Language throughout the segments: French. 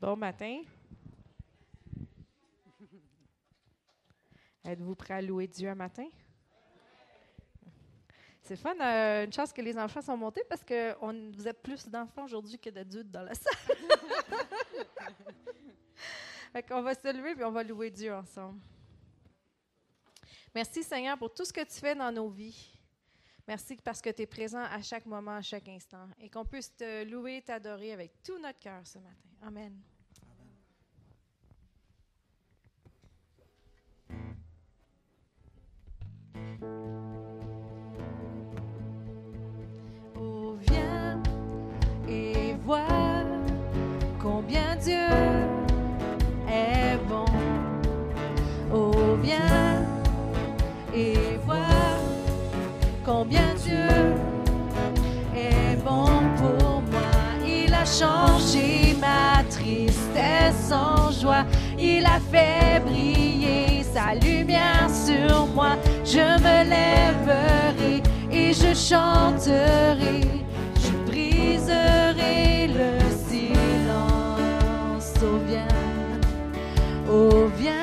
Bon matin. Êtes-vous prêts à louer Dieu un matin? C'est fun, euh, une chance que les enfants sont montés parce que on, vous êtes plus d'enfants aujourd'hui que d'adultes dans la salle. on va se lever et on va louer Dieu ensemble. Merci Seigneur pour tout ce que tu fais dans nos vies. Merci parce que tu es présent à chaque moment, à chaque instant, et qu'on puisse te louer t'adorer avec tout notre cœur ce matin. Amen. Oh, viens et vois combien Dieu est bon. Oh, viens et vois combien Dieu est bon pour moi. Il a changé ma tristesse en joie. Il a fait briller sa lumière sur moi. Je me lèverai et je chanterai. Je briserai le silence. Oh viens, oh viens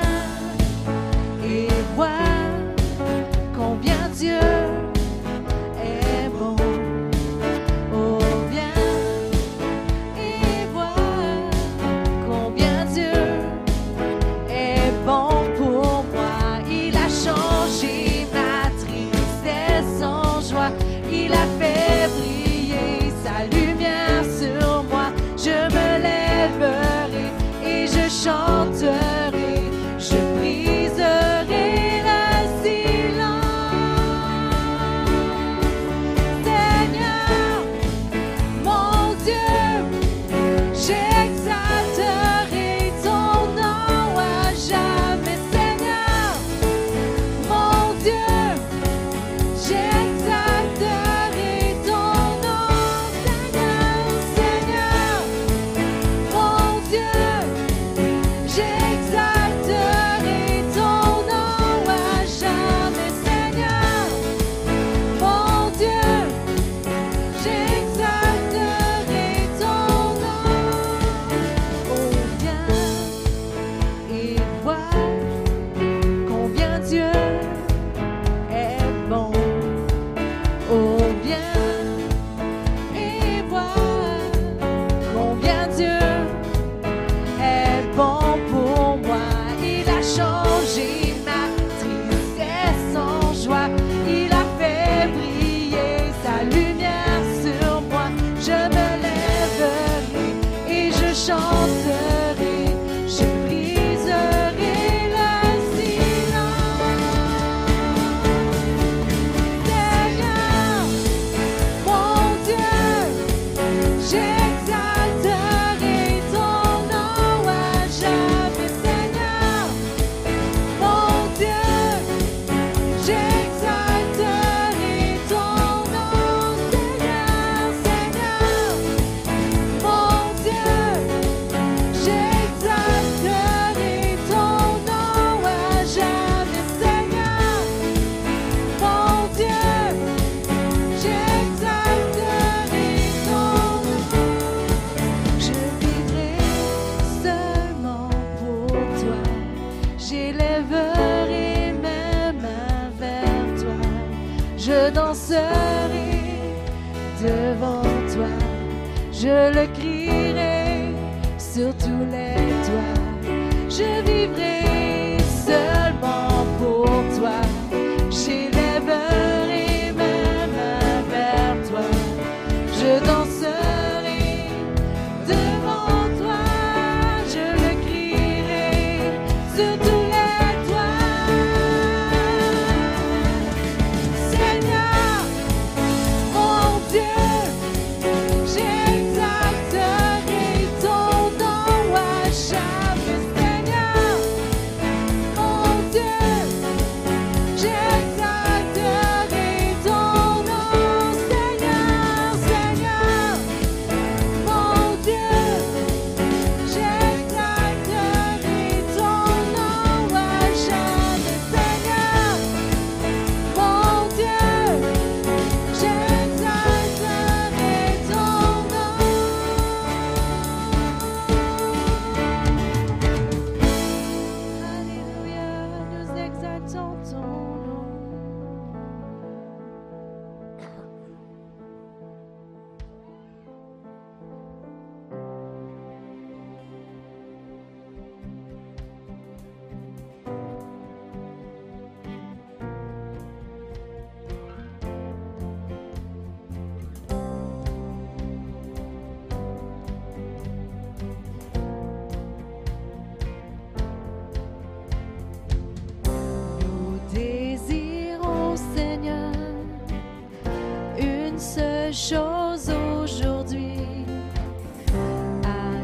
Il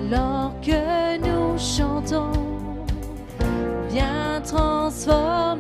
Alors que nous chantons, viens transformer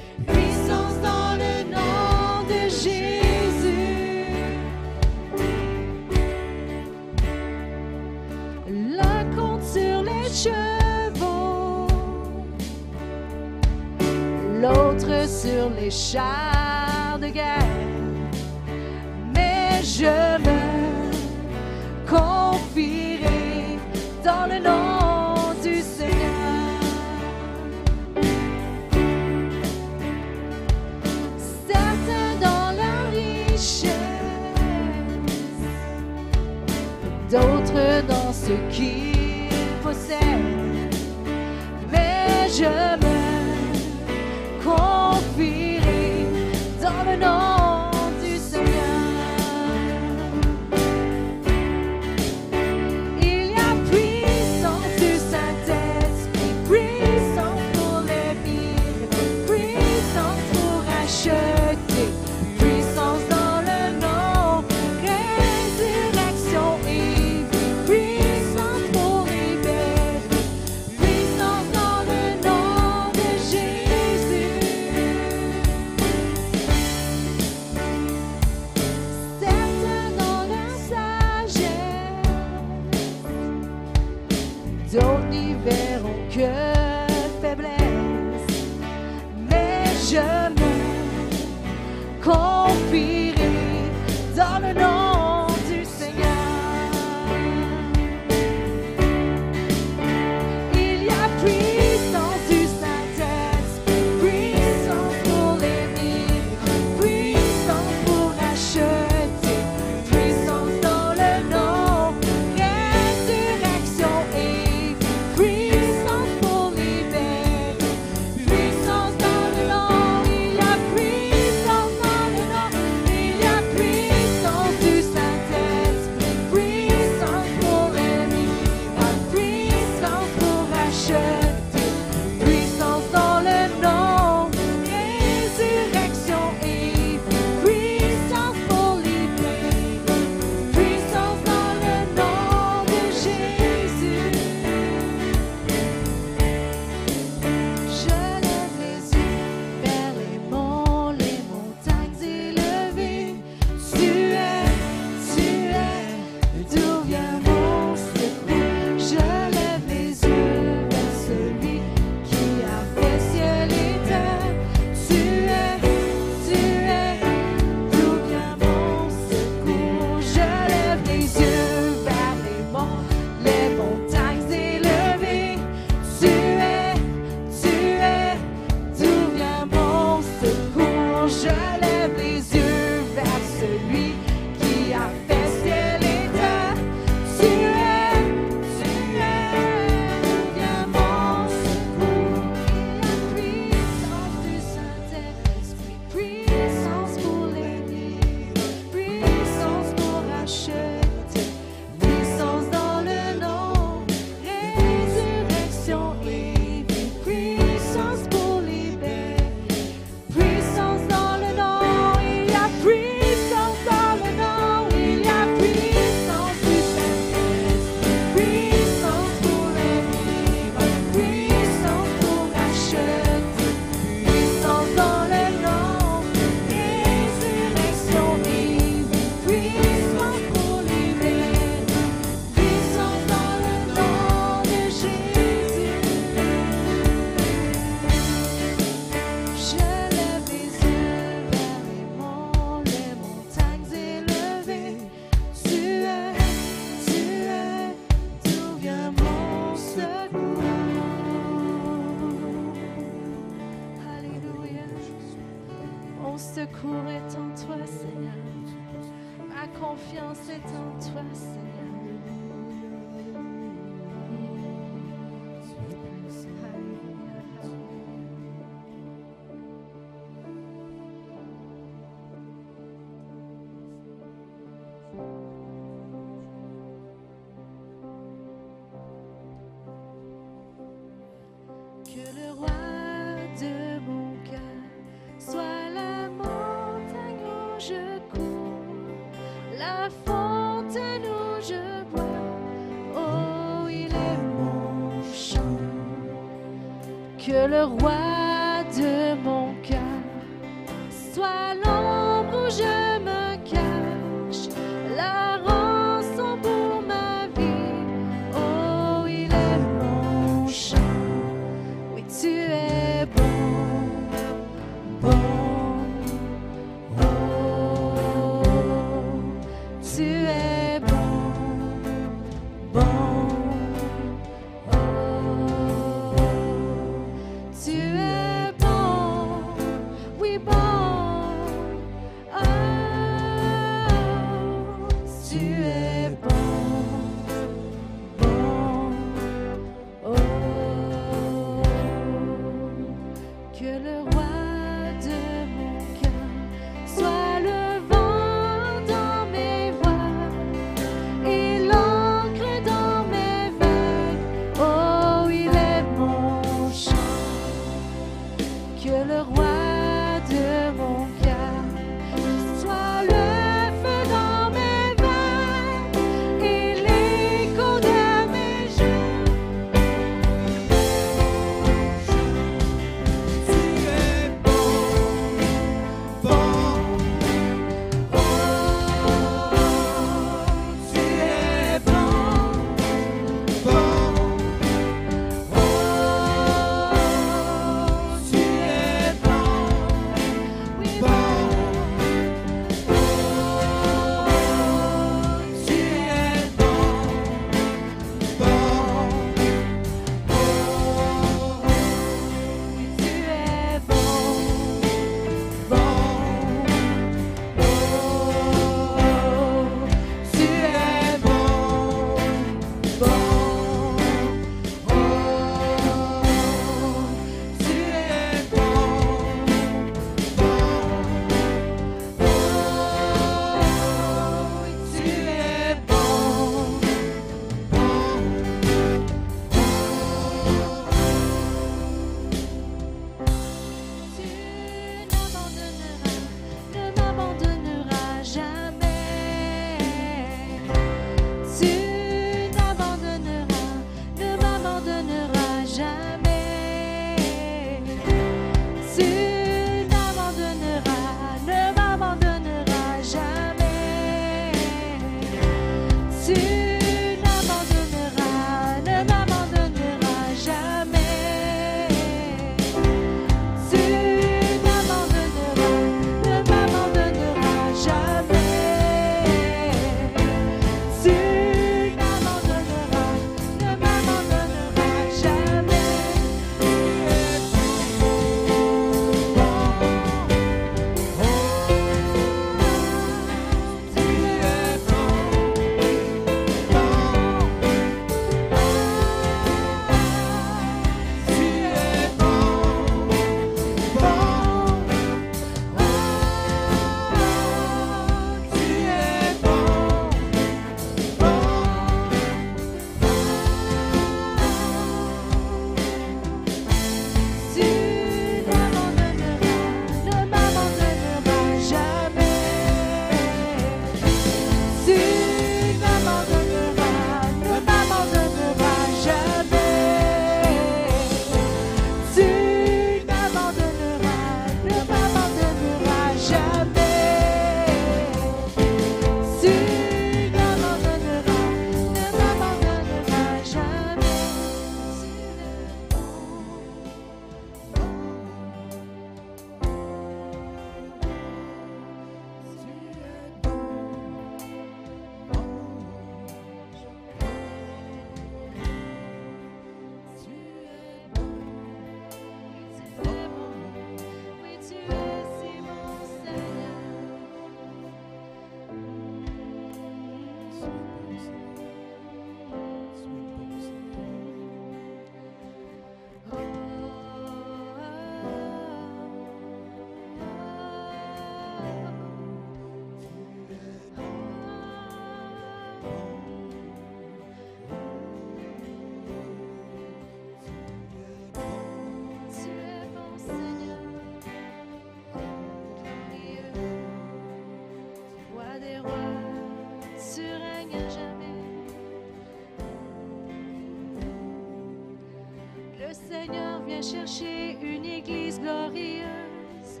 chercher une église glorieuse,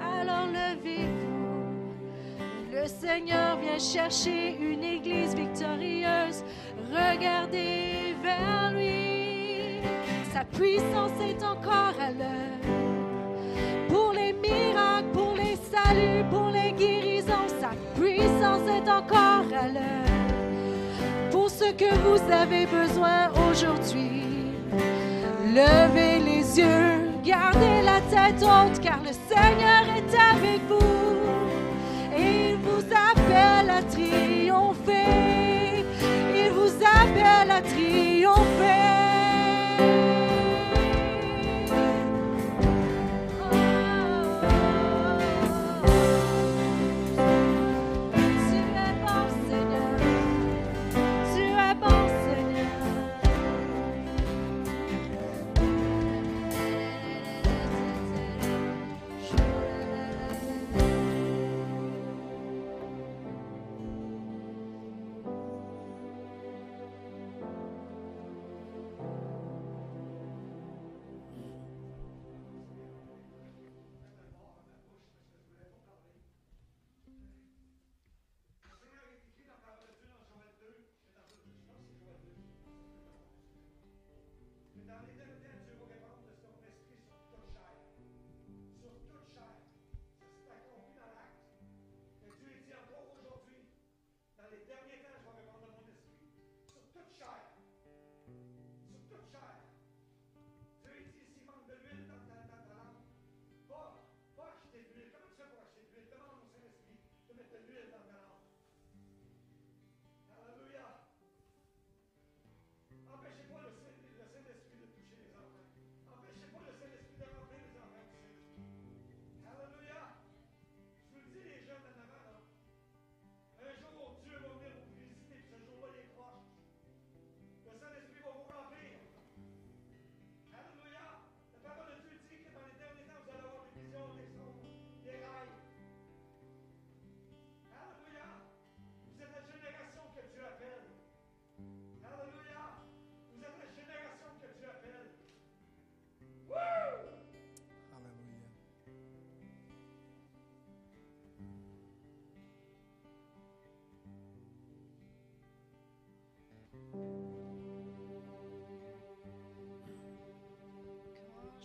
alors levez-vous. Le Seigneur vient chercher une église victorieuse. Regardez vers lui. Sa puissance est encore à l'œuvre. Pour les miracles, pour les saluts, pour les guérisons, sa puissance est encore à l'œuvre. Pour ce que vous avez besoin aujourd'hui, levez gardez la tête haute, car le Seigneur est avec vous.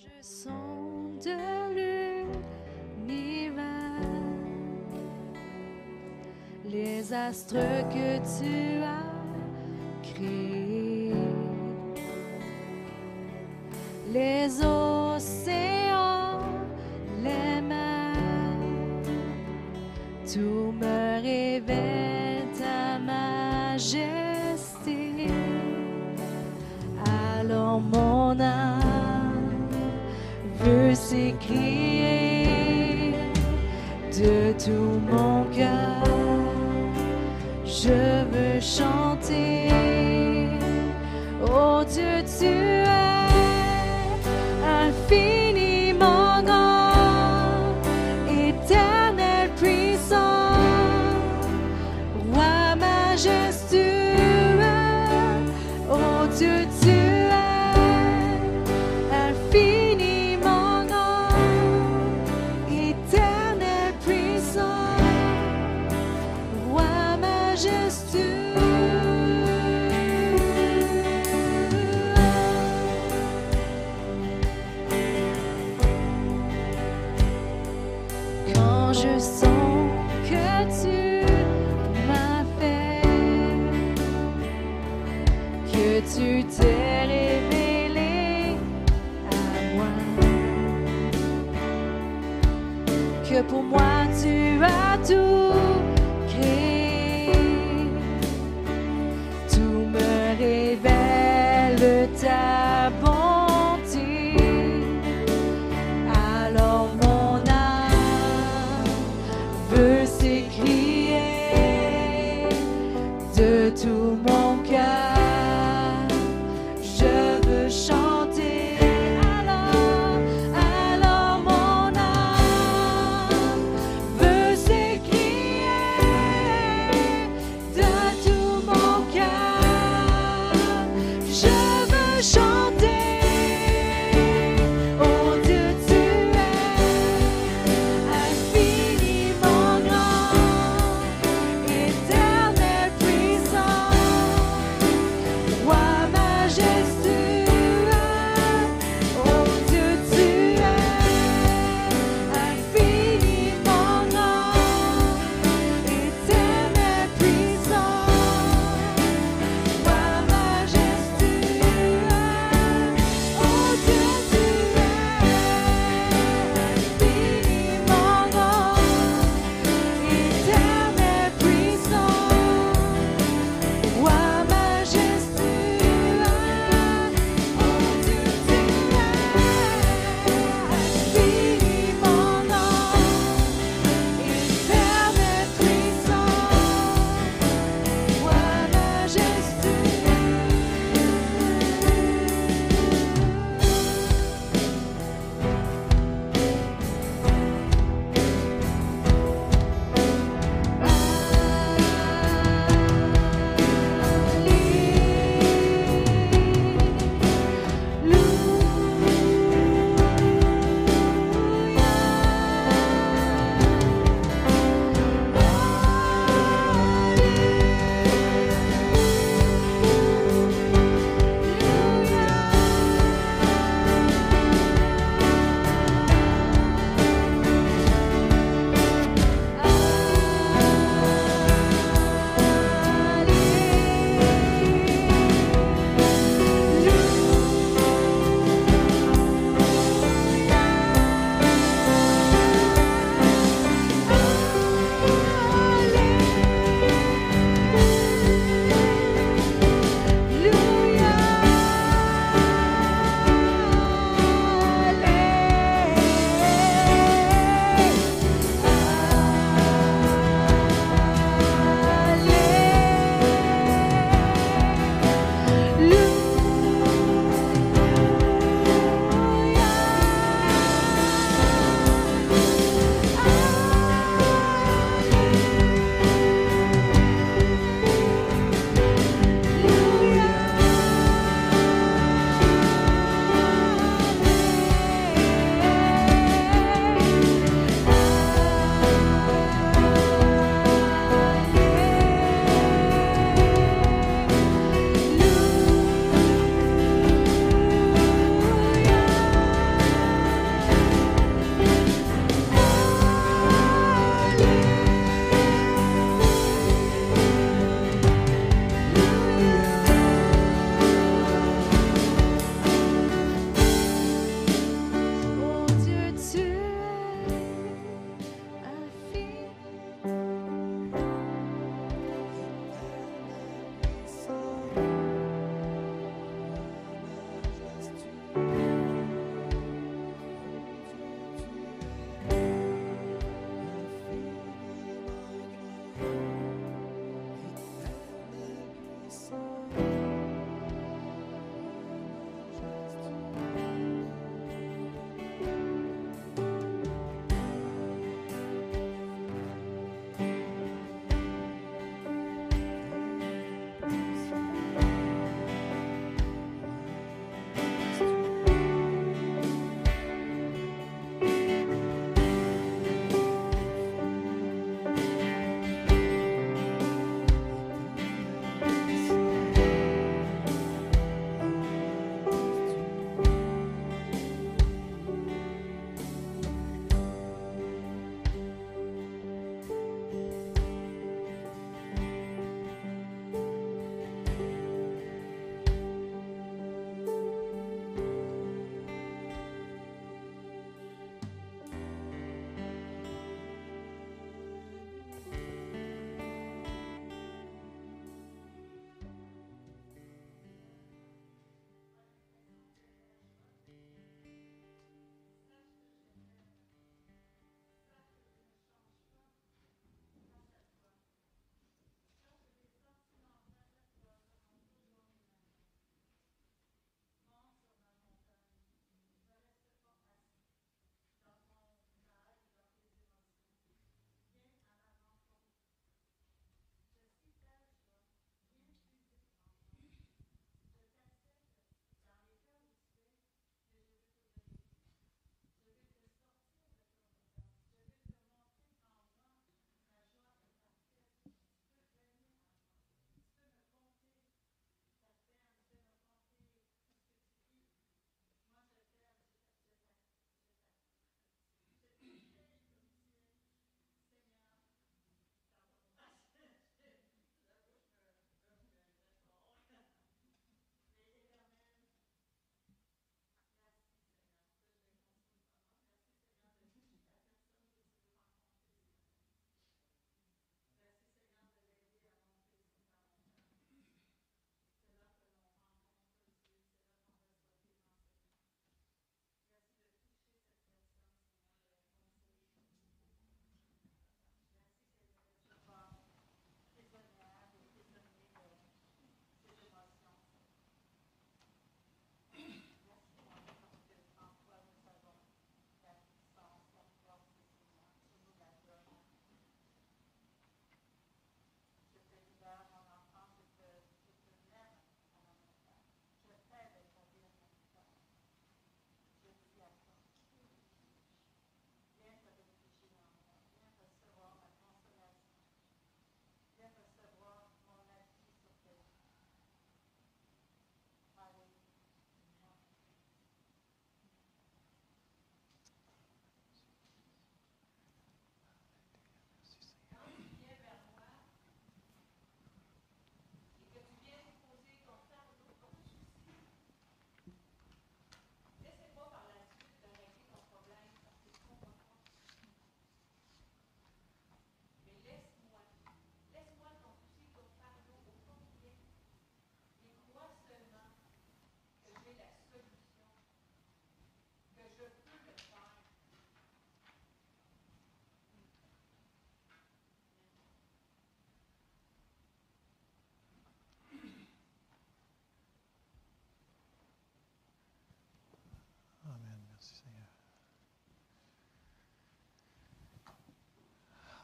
Je sens de l'univers. Les astres que tu as créés, les océans, les mers, tout me révèle ta majesté. Alors mon âme de tout mon cœur, je veux chanter.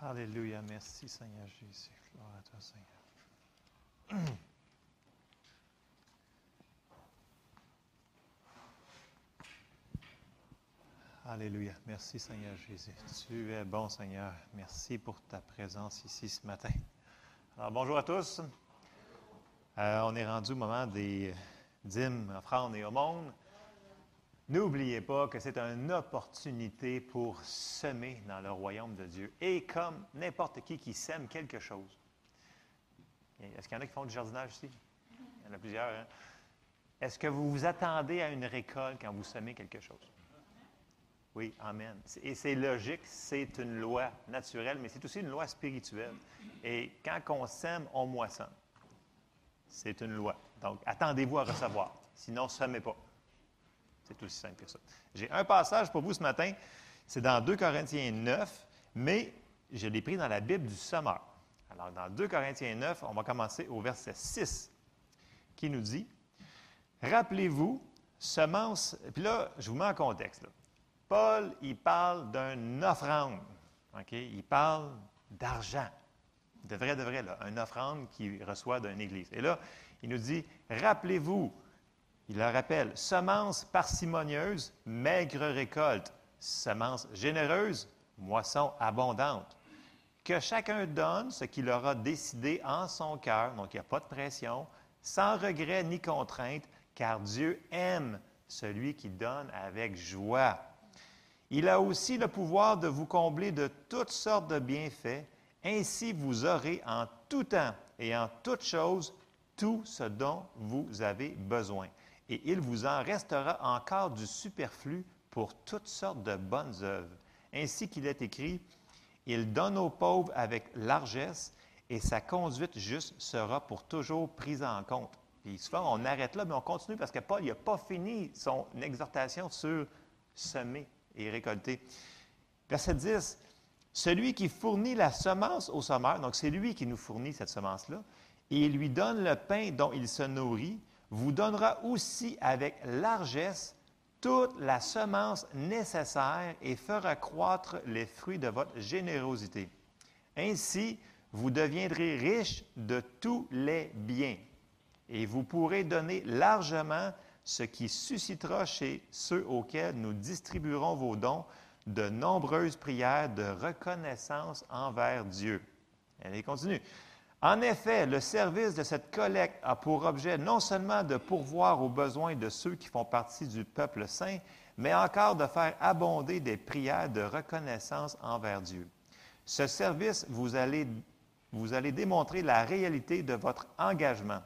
Alléluia. Merci, Seigneur Jésus. Gloire à toi, Seigneur. Alléluia. Merci, Seigneur Jésus. Tu es bon, Seigneur. Merci pour ta présence ici ce matin. Alors, bonjour à tous. Euh, on est rendu au moment des dîmes, offrandes et aumônes. N'oubliez pas que c'est une opportunité pour semer dans le royaume de Dieu. Et comme n'importe qui qui sème quelque chose. Est-ce qu'il y en a qui font du jardinage ici? Il y en a plusieurs. Hein? Est-ce que vous vous attendez à une récolte quand vous semez quelque chose? Oui, Amen. Et c'est logique, c'est une loi naturelle, mais c'est aussi une loi spirituelle. Et quand on sème, on moissonne. C'est une loi. Donc, attendez-vous à recevoir. Sinon, semez pas. C'est aussi simple que ça. J'ai un passage pour vous ce matin. C'est dans 2 Corinthiens 9, mais je l'ai pris dans la Bible du Sommeur. Alors, dans 2 Corinthiens 9, on va commencer au verset 6, qui nous dit Rappelez-vous, semence. Puis là, je vous mets en contexte. Paul, il parle d'une offrande. Il parle d'argent. De vrai, de vrai, là, une offrande qu'il reçoit d'une église. Et là, il nous dit Rappelez-vous, il le rappelle semence parcimonieuse, maigre récolte. Semence généreuse, moisson abondante. Que chacun donne ce qu'il aura décidé en son cœur, donc il n'y a pas de pression, sans regret ni contrainte, car Dieu aime celui qui donne avec joie. Il a aussi le pouvoir de vous combler de toutes sortes de bienfaits. Ainsi, vous aurez en tout temps et en toutes choses tout ce dont vous avez besoin. Et il vous en restera encore du superflu pour toutes sortes de bonnes œuvres. Ainsi qu'il est écrit, il donne aux pauvres avec largesse et sa conduite juste sera pour toujours prise en compte. Puis souvent, on arrête là, mais on continue parce que Paul n'a pas fini son exhortation sur semer et récolter. Verset 10, celui qui fournit la semence au sommeur, donc c'est lui qui nous fournit cette semence-là, et il lui donne le pain dont il se nourrit, vous donnera aussi avec largesse toute la semence nécessaire et fera croître les fruits de votre générosité. Ainsi, vous deviendrez riches de tous les biens et vous pourrez donner largement ce qui suscitera chez ceux auxquels nous distribuerons vos dons de nombreuses prières de reconnaissance envers Dieu. Elle continue. En effet, le service de cette collecte a pour objet non seulement de pourvoir aux besoins de ceux qui font partie du peuple saint, mais encore de faire abonder des prières de reconnaissance envers Dieu. Ce service, vous allez, vous allez démontrer la réalité de votre engagement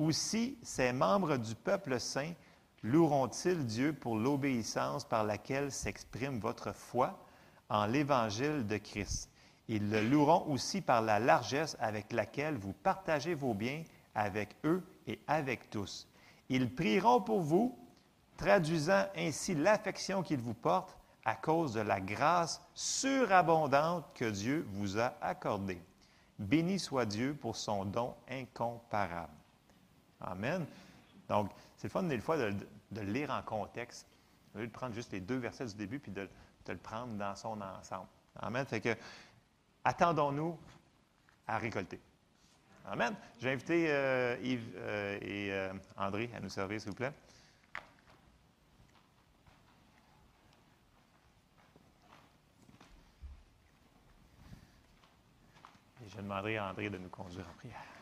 aussi, ces membres du peuple saint loueront-ils Dieu pour l'obéissance par laquelle s'exprime votre foi en l'Évangile de Christ? Ils le loueront aussi par la largesse avec laquelle vous partagez vos biens avec eux et avec tous. Ils prieront pour vous, traduisant ainsi l'affection qu'ils vous portent à cause de la grâce surabondante que Dieu vous a accordée. Béni soit Dieu pour son don incomparable. Amen. Donc, c'est le fun des fois de, le lire en contexte, de prendre juste les deux versets du début puis de, le prendre dans son ensemble. Amen. Fait que, attendons-nous à récolter. Amen. J'ai invité euh, Yves euh, et euh, André à nous servir, s'il vous plaît. Et je demanderai à André de nous conduire en prière.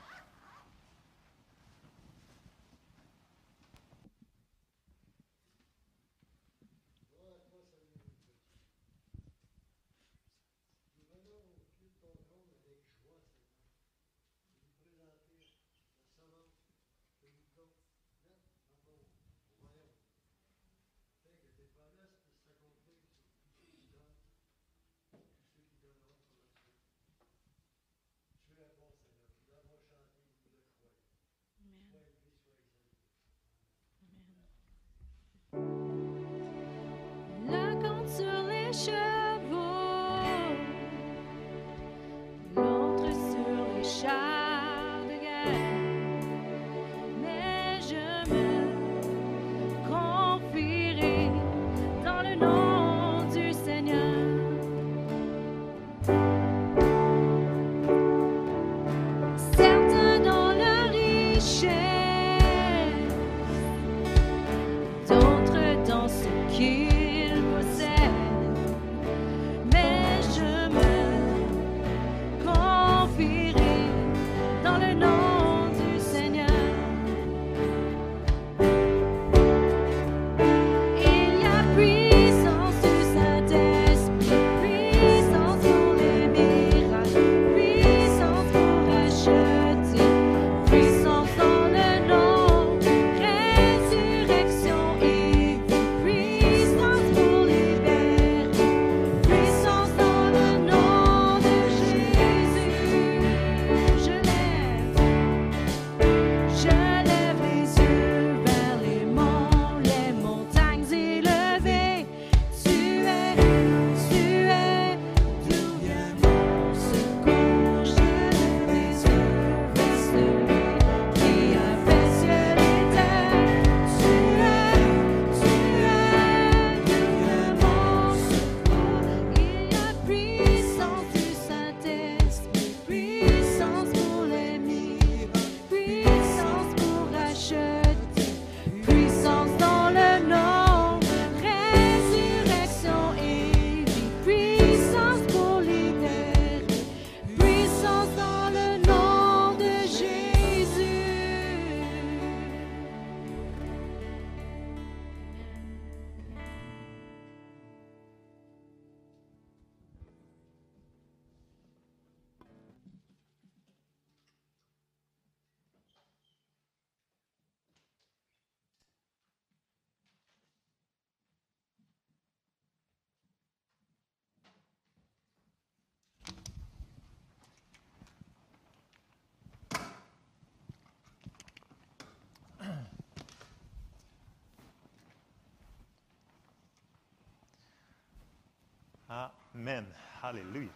Amen. Alléluia.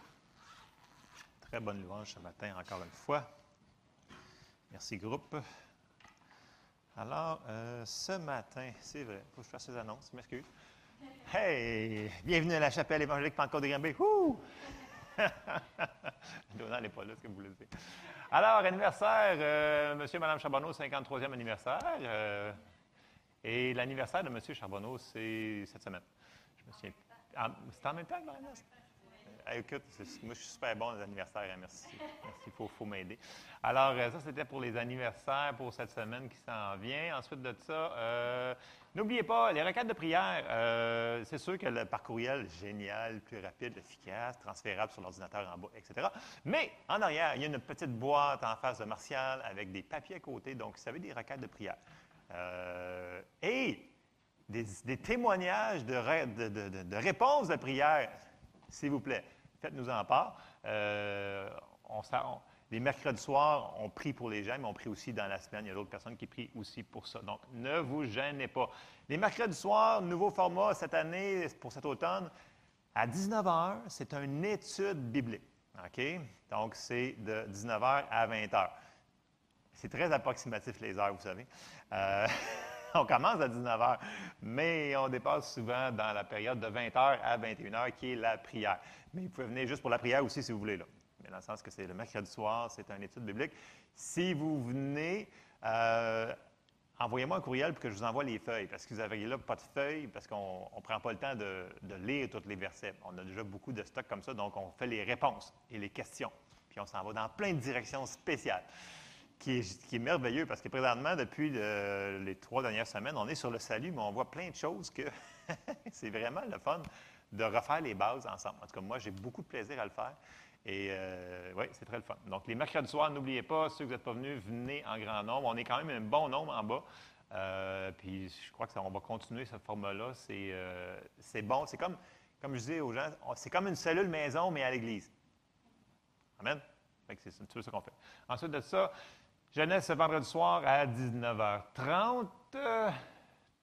Très bonne louange ce matin, encore une fois. Merci, groupe. Alors, euh, ce matin, c'est vrai, il faut que je fasse ces annonces, je m'excuse. Hey! Bienvenue à la chapelle évangélique Pentecôte de Granby. Ouh! Donald n'est pas là, ce que vous voulez dire. Alors, anniversaire, euh, Monsieur et Madame Charbonneau, 53e anniversaire. euh, et l'anniversaire de Monsieur Charbonneau, c'est cette semaine. Je me souviens. C'est en même temps que? Euh, écoute, moi, je suis super bon aux anniversaires. hein, merci. Merci, il faut, m'aider. Alors, euh, ça, c'était pour les anniversaires pour cette semaine qui s'en vient. Ensuite de ça, euh, n'oubliez pas, les requêtes de prière, euh, c'est sûr que le par courriel, génial, plus rapide, efficace, transférable sur l'ordinateur en bas, etc. Mais en arrière, il y a une petite boîte en face de Martial avec des papiers à côté. Donc, vous savez, des requêtes de prière. Et des, témoignages de, de- réponses de prière, s'il vous plaît. Faites-nous en part. Euh, les mercredis soirs, on prie pour les gens, mais on prie aussi dans la semaine. Il y a d'autres personnes qui prient aussi pour ça. Donc, ne vous gênez pas. Les mercredis soirs, nouveau format cette année, pour cet automne, à 19h, c'est une étude biblique. OK? Donc, c'est de 19h à 20h. C'est très approximatif les heures, vous savez. Euh, on commence à 19h, mais on dépasse souvent dans la période de 20h à 21h, qui est la prière. Mais vous pouvez venir juste pour la prière aussi si vous voulez. Là. Mais dans le sens que c'est le mercredi soir, c'est une étude biblique. Si vous venez, euh, envoyez-moi un courriel pour que je vous envoie les feuilles, parce que vous avez là pas de feuilles, parce qu'on ne prend pas le temps de, de lire tous les versets. On a déjà beaucoup de stocks comme ça, donc on fait les réponses et les questions. Puis on s'en va dans plein de directions spéciales qui est, merveilleux parce que présentement, depuis le- les trois dernières semaines, on est sur le salut, mais on voit plein de choses que c'est vraiment le fun de refaire les bases ensemble. En tout cas, moi, j'ai beaucoup de plaisir à le faire. Et euh, oui, c'est très le fun. Donc, les mercredis soirs, n'oubliez pas, ceux qui n'êtes pas venus, venez en grand nombre. On est quand même un bon nombre en bas. Euh, puis je crois que ça, on va continuer ce format-là. C'est euh, c'est bon. C'est comme, comme je dis aux gens, c'est comme une cellule maison, mais à l'église. Amen? Que C'est un peu ça qu'on fait. Ensuite de ça, jeunesse ce vendredi soir à 19h30. Euh,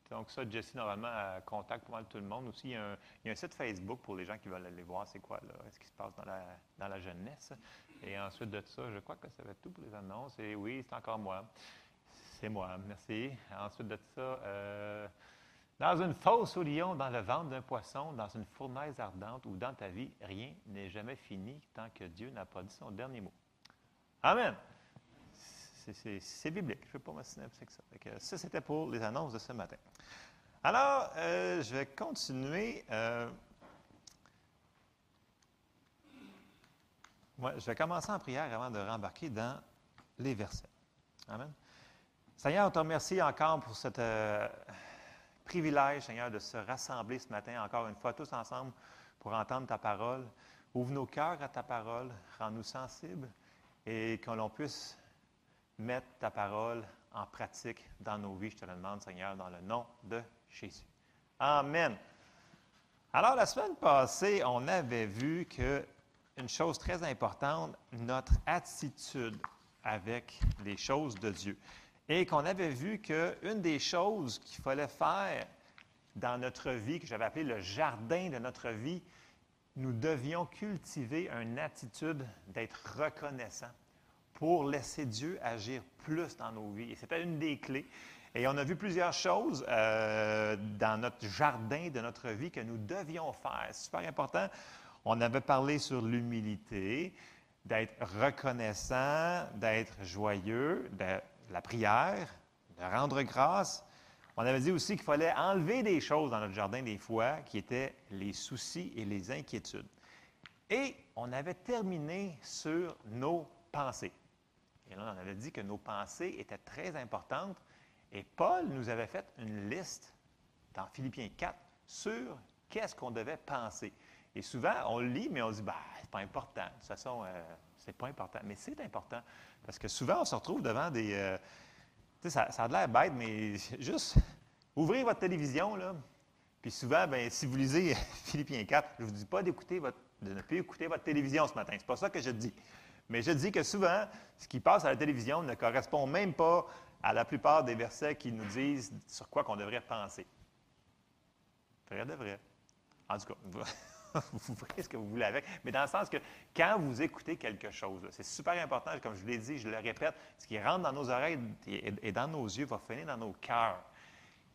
Donc ça, Jessie, normalement, pas mal tout le monde aussi. Il y, a un, site Facebook pour les gens qui veulent aller voir c'est quoi, là, ce qui se passe dans la, dans la jeunesse. Et ensuite de ça, je crois que ça va être tout pour les annonces. Et oui, c'est encore moi. C'est moi, merci. Ensuite de ça, euh, dans une fosse au lion, dans le ventre d'un poisson, dans une fournaise ardente ou dans ta vie, rien n'est jamais fini tant que Dieu n'a pas dit son dernier mot. Amen. C'est- biblique. Je ne veux pas m'assiner que ça. Que ça, c'était pour les annonces de ce matin. Alors, euh, je vais continuer. euh, je vais commencer en prière avant de rembarquer dans les versets. Amen. Seigneur, on te remercie encore pour ce privilège, Seigneur, de se rassembler ce matin encore une fois tous ensemble pour entendre ta parole. Ouvre nos cœurs à ta parole, rends-nous sensibles et que l'on puisse mettre ta parole en pratique dans nos vies. Je te le demande, Seigneur, dans le nom de Jésus. Amen. Alors, la semaine passée, on avait vu que une chose très importante, notre attitude avec les choses de Dieu. Et qu'on avait vu qu'une des choses qu'il fallait faire dans notre vie, que j'avais appelé le jardin de notre vie, nous devions cultiver une attitude d'être reconnaissant pour laisser Dieu agir plus dans nos vies. Et c'était une des clés. Et on a vu plusieurs choses euh, dans notre jardin de notre vie que nous devions faire. C'est super important. On avait parlé sur l'humilité, d'être reconnaissant, d'être joyeux, de la prière, de rendre grâce. On avait dit aussi qu'il fallait enlever des choses dans notre jardin des fois, qui étaient les soucis et les inquiétudes. Et on avait terminé sur nos pensées. Et là, on avait dit que nos pensées étaient très importantes. Et Paul nous avait fait une liste dans Philippiens 4 sur qu'est-ce qu'on devait penser. Et souvent, on le lit, mais on dit, bah, c'est pas important. De toute façon, euh, c'est pas important. Mais c'est important. Parce que souvent, on se retrouve devant des. euh, tu sais, ça, ça a l'air bête, mais juste ouvrez votre télévision, là. Puis souvent, ben, si vous lisez Philippiens 4, je ne vous dis pas d'écouter votre, de ne plus écouter votre télévision ce matin. C'est pas ça que je dis. Mais je dis que souvent, ce qui passe à la télévision ne correspond même pas à la plupart des versets qui nous disent sur quoi qu'on devrait penser. Vrai de vrai. En tout cas, vous ferez ce que vous voulez avec. Mais dans le sens que quand vous écoutez quelque chose, c'est super important, comme je vous l'ai dit, je le répète, ce qui rentre dans nos oreilles et, dans nos yeux va finir dans nos cœurs.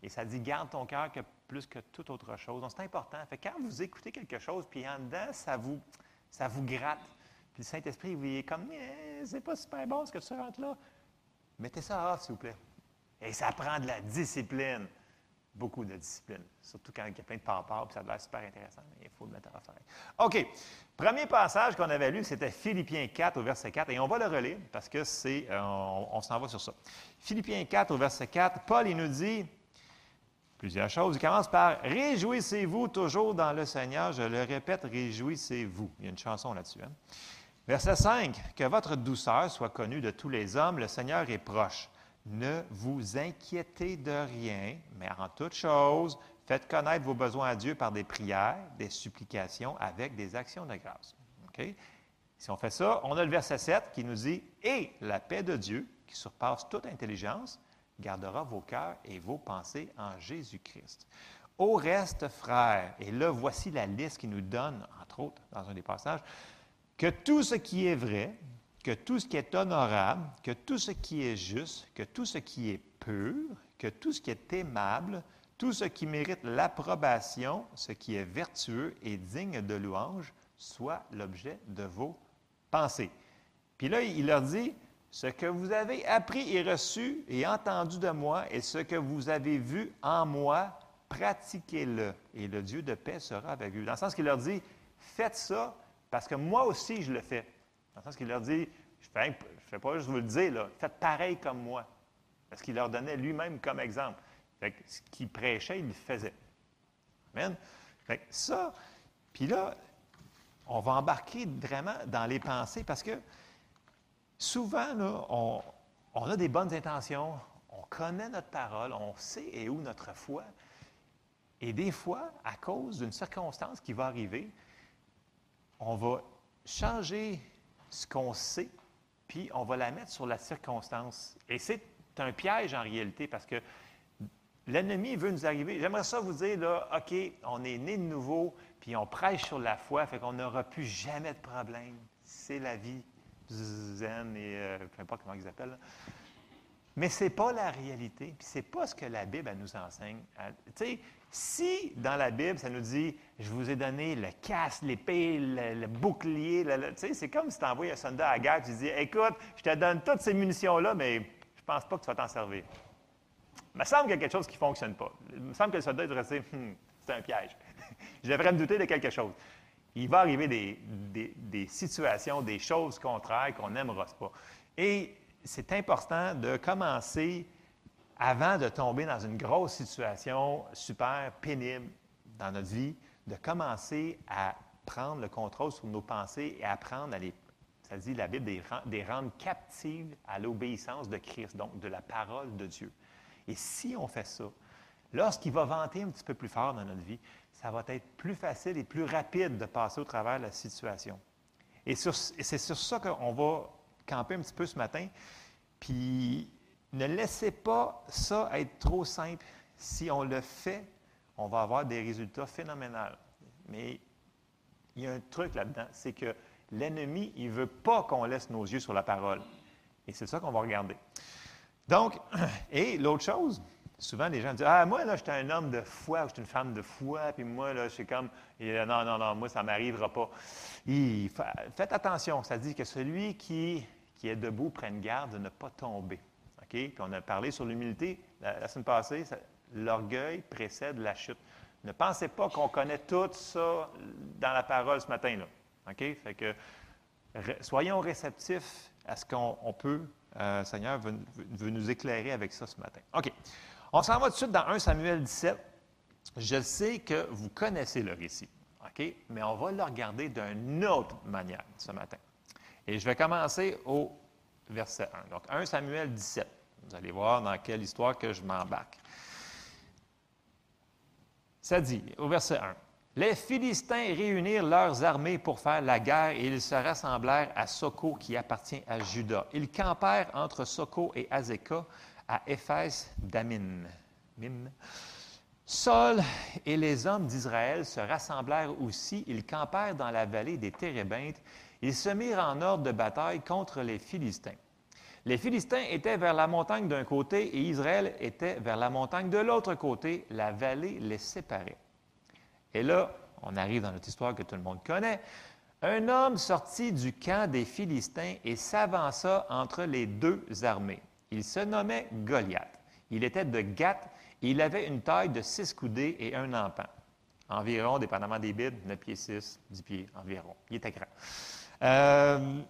Et ça dit, garde ton cœur que plus que toute autre chose. Donc, c'est important. Fait quand vous écoutez quelque chose, puis en dedans, ça vous, ça vous gratte. Puis le Saint-Esprit, vous est comme, Eh, c'est pas super bon ce que tu rentres là. Mettez ça off, s'il vous plaît. Et ça prend de la discipline. Beaucoup de discipline. Surtout quand il y a plein de pampars, puis ça a l'air super intéressant, mais il faut le mettre à faire. OK. Premier passage qu'on avait lu, c'était Philippiens 4 au verset 4, et on va le relire parce que c'est, euh, on s'en va sur ça. Philippiens 4 au verset 4, Paul, il nous dit plusieurs choses. Il commence par Réjouissez-vous toujours dans le Seigneur. Je le répète, réjouissez-vous. Il y a une chanson là-dessus. hein. Verset 5, Que votre douceur soit connue de tous les hommes, le Seigneur est proche. Ne vous inquiétez de rien, mais en toute chose, faites connaître vos besoins à Dieu par des prières, des supplications, avec des actions de grâce. OK? Si on fait ça, on a le verset 7 qui nous dit Et la paix de Dieu, qui surpasse toute intelligence, gardera vos cœurs et vos pensées en Jésus-Christ. Au reste, frères, et là, voici la liste qui nous donne, entre autres, dans un des passages, que tout ce qui est vrai, que tout ce qui est honorable, que tout ce qui est juste, que tout ce qui est pur, que tout ce qui est aimable, tout ce qui mérite l'approbation, ce qui est vertueux et digne de louange, soit l'objet de vos pensées. Puis là, il leur dit, ce que vous avez appris et reçu et entendu de moi et ce que vous avez vu en moi, pratiquez-le et le Dieu de paix sera avec vous. Dans le sens qu'il leur dit, faites ça parce que moi aussi je le fais. Dans le sens qu'il leur dit, je ne fais, pas juste vous le dire, là, faites pareil comme moi. Parce qu'il leur donnait lui-même comme exemple. Fait que ce qu'il prêchait, il le faisait. Amen. Fait que ça, puis là, on va embarquer vraiment dans les pensées parce que souvent, on a des bonnes intentions, on connaît notre parole, on sait et où notre foi. Et des fois, à cause d'une circonstance qui va arriver, on va changer ce qu'on sait, puis on va la mettre sur la circonstance. Et c'est un piège en réalité parce que l'ennemi veut nous arriver. J'aimerais ça vous dire, là, OK, on est né de nouveau, puis on prêche sur la foi, fait qu'on n'aura plus jamais de problème. C'est la vie zen et euh, peu importe comment ils appellent. là. Mais ce n'est pas la réalité, puis ce n'est pas ce que la Bible nous enseigne. Tu sais, si dans la Bible, ça nous dit « Je vous ai donné le casque, l'épée, le, bouclier, le- le- c'est comme si tu envoies un soldat à la guerre, tu dis « Écoute, je te donne toutes ces munitions-là, mais je pense pas que tu vas t'en servir. » Il me semble qu'il y a quelque chose qui ne fonctionne pas. Il me semble que le soldat devrait dire Hum, c'est un piège. je devrais me douter de quelque chose. Il va arriver des, des- des situations, des choses contraires qu'on n'aimera pas. Et c'est important de commencer avant de tomber dans une grosse situation super pénible dans notre vie, de commencer à prendre le contrôle sur nos pensées et apprendre à les, ça dit la Bible, des, ren- des rendre captives à l'obéissance de Christ, donc de la parole de Dieu. Et si on fait ça, lorsqu'il va vanter un petit peu plus fort dans notre vie, ça va être plus facile et plus rapide de passer au travers de la situation. Et et c'est sur ça qu'on va camper un petit peu ce matin. Puis ne laissez pas ça être trop simple. Si on le fait, on va avoir des résultats phénoménaux. Mais il y a un truc là-dedans, c'est que l'ennemi, il ne veut pas qu'on laisse nos yeux sur la parole. Et c'est ça qu'on va regarder. Donc, et l'autre chose, souvent les gens disent Ah, moi, là, j'étais un homme de foi, ou j'étais une femme de foi, puis moi, là, je suis comme euh, Non, non, non, moi, ça ne m'arrivera pas. Faites attention, ça dit que celui qui, qui est debout prenne garde de ne pas tomber. OK? Puis on a parlé sur l'humilité la, semaine passée, l'orgueil précède la chute. Ne pensez pas qu'on connaît tout ça dans la parole ce matin-là. OK? Fait que soyons réceptifs à ce qu'on on peut. Euh, Seigneur veut- veut nous éclairer avec ça ce matin. OK. On s'en va tout de suite dans 1 Samuel 17. Je sais que vous connaissez le récit, OK? Mais on va le regarder d'une autre manière ce matin. Et je vais commencer au verset 1. Donc, 1 Samuel 17. Vous allez voir dans quelle histoire que je m'embarque. Ça dit, au verset 1, Les Philistins réunirent leurs armées pour faire la guerre et ils se rassemblèrent à Soko qui appartient à Juda. Ils campèrent entre Soko et Azekah à Éphès d'Amin. Saul et les hommes d'Israël se rassemblèrent aussi. Ils campèrent dans la vallée des Térébintes. Ils se mirent en ordre de bataille contre les Philistins. Les Philistins étaient vers la montagne d'un côté et Israël était vers la montagne de l'autre côté. La vallée les séparait. Et là, on arrive dans notre histoire que tout le monde connaît. Un homme sortit du camp des Philistins et s'avança entre les deux armées. Il se nommait Goliath. Il était de Gath et il avait une taille de six coudées et un empan. Environ, dépendamment des bibles, 9 pieds 6, 10 pieds environ. Il était grand. Euh,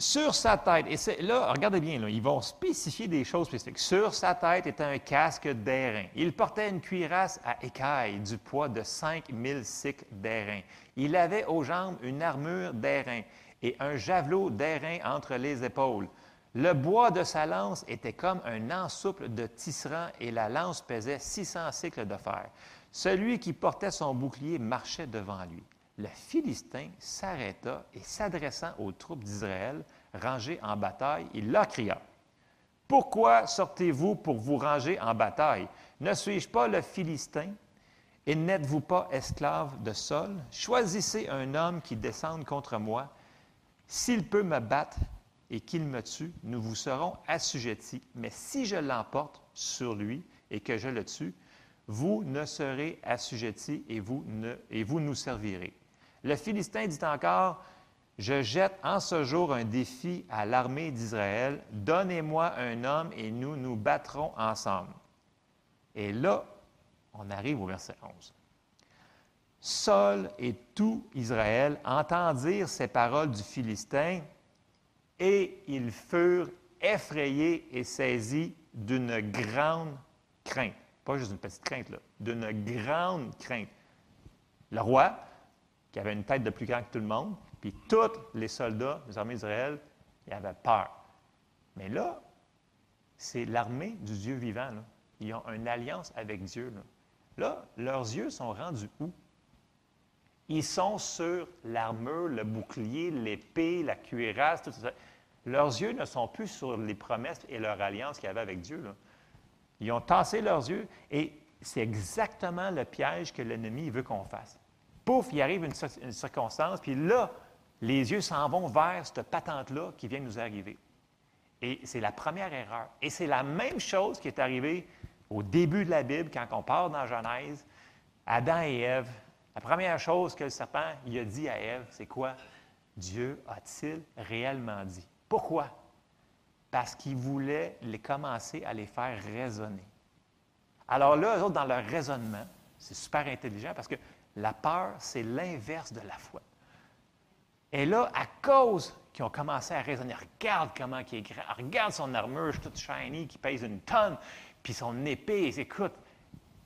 sur sa tête, et là, regardez bien, ils vont spécifier des choses spécifiques. Sur sa tête était un casque d'airain. Il portait une cuirasse à écailles du poids de 5000 cycles d'airain. Il avait aux jambes une armure d'airain et un javelot d'airain entre les épaules. Le bois de sa lance était comme un ensouple de tisserand et la lance pesait 600 cycles de fer. Celui qui portait son bouclier marchait devant lui le Philistin s'arrêta et s'adressant aux troupes d'Israël rangées en bataille, il leur cria Pourquoi sortez-vous pour vous ranger en bataille? Ne suis-je pas le Philistin? Et n'êtes-vous pas esclave de Saul Choisissez un homme qui descende contre moi. S'il peut me battre et qu'il me tue, nous vous serons assujettis. Mais si je l'emporte sur lui et que je le tue, vous ne serez assujettis et vous, et vous nous servirez. Le Philistin dit encore, je jette en ce jour un défi à l'armée d'Israël, donnez-moi un homme et nous nous battrons ensemble. Et là, on arrive au verset 11. Saul et tout Israël entendirent ces paroles du Philistin et ils furent effrayés et saisis d'une grande crainte. Pas juste une petite crainte, là, d'une grande crainte. Le roi, qui avait une tête de plus grand que tout le monde, puis tous les soldats des armées d'Israël, ils avaient peur. Mais là, c'est l'armée du Dieu vivant. Ils ont une alliance avec Dieu. Là. leurs yeux sont rendus où? Ils sont sur l'armure, le bouclier, l'épée, la cuirasse, tout ça. Leurs yeux ne sont plus sur les promesses et leur alliance qu'il y avait avec Dieu. Ils ont tassé leurs yeux et c'est exactement le piège que l'ennemi veut qu'on fasse pouf, il arrive une, circonstance, puis là, les yeux s'en vont vers cette patente-là qui vient de nous arriver. Et c'est la première erreur. Et c'est la même chose qui est arrivée au début de la Bible, quand on part dans Genèse, Adam et Ève. La première chose que le serpent a dit à Ève, c'est quoi? Dieu a-t-il réellement dit? Pourquoi? Parce qu'il voulait les commencer à les faire raisonner. Alors là, eux autres, dans leur raisonnement, c'est super intelligent parce que la peur, c'est l'inverse de la foi. Et là, à cause qu'ils ont commencé à raisonner, regarde comment il est grand, regarde son armure toute shiny qui pèse une tonne, puis son épée, écoute,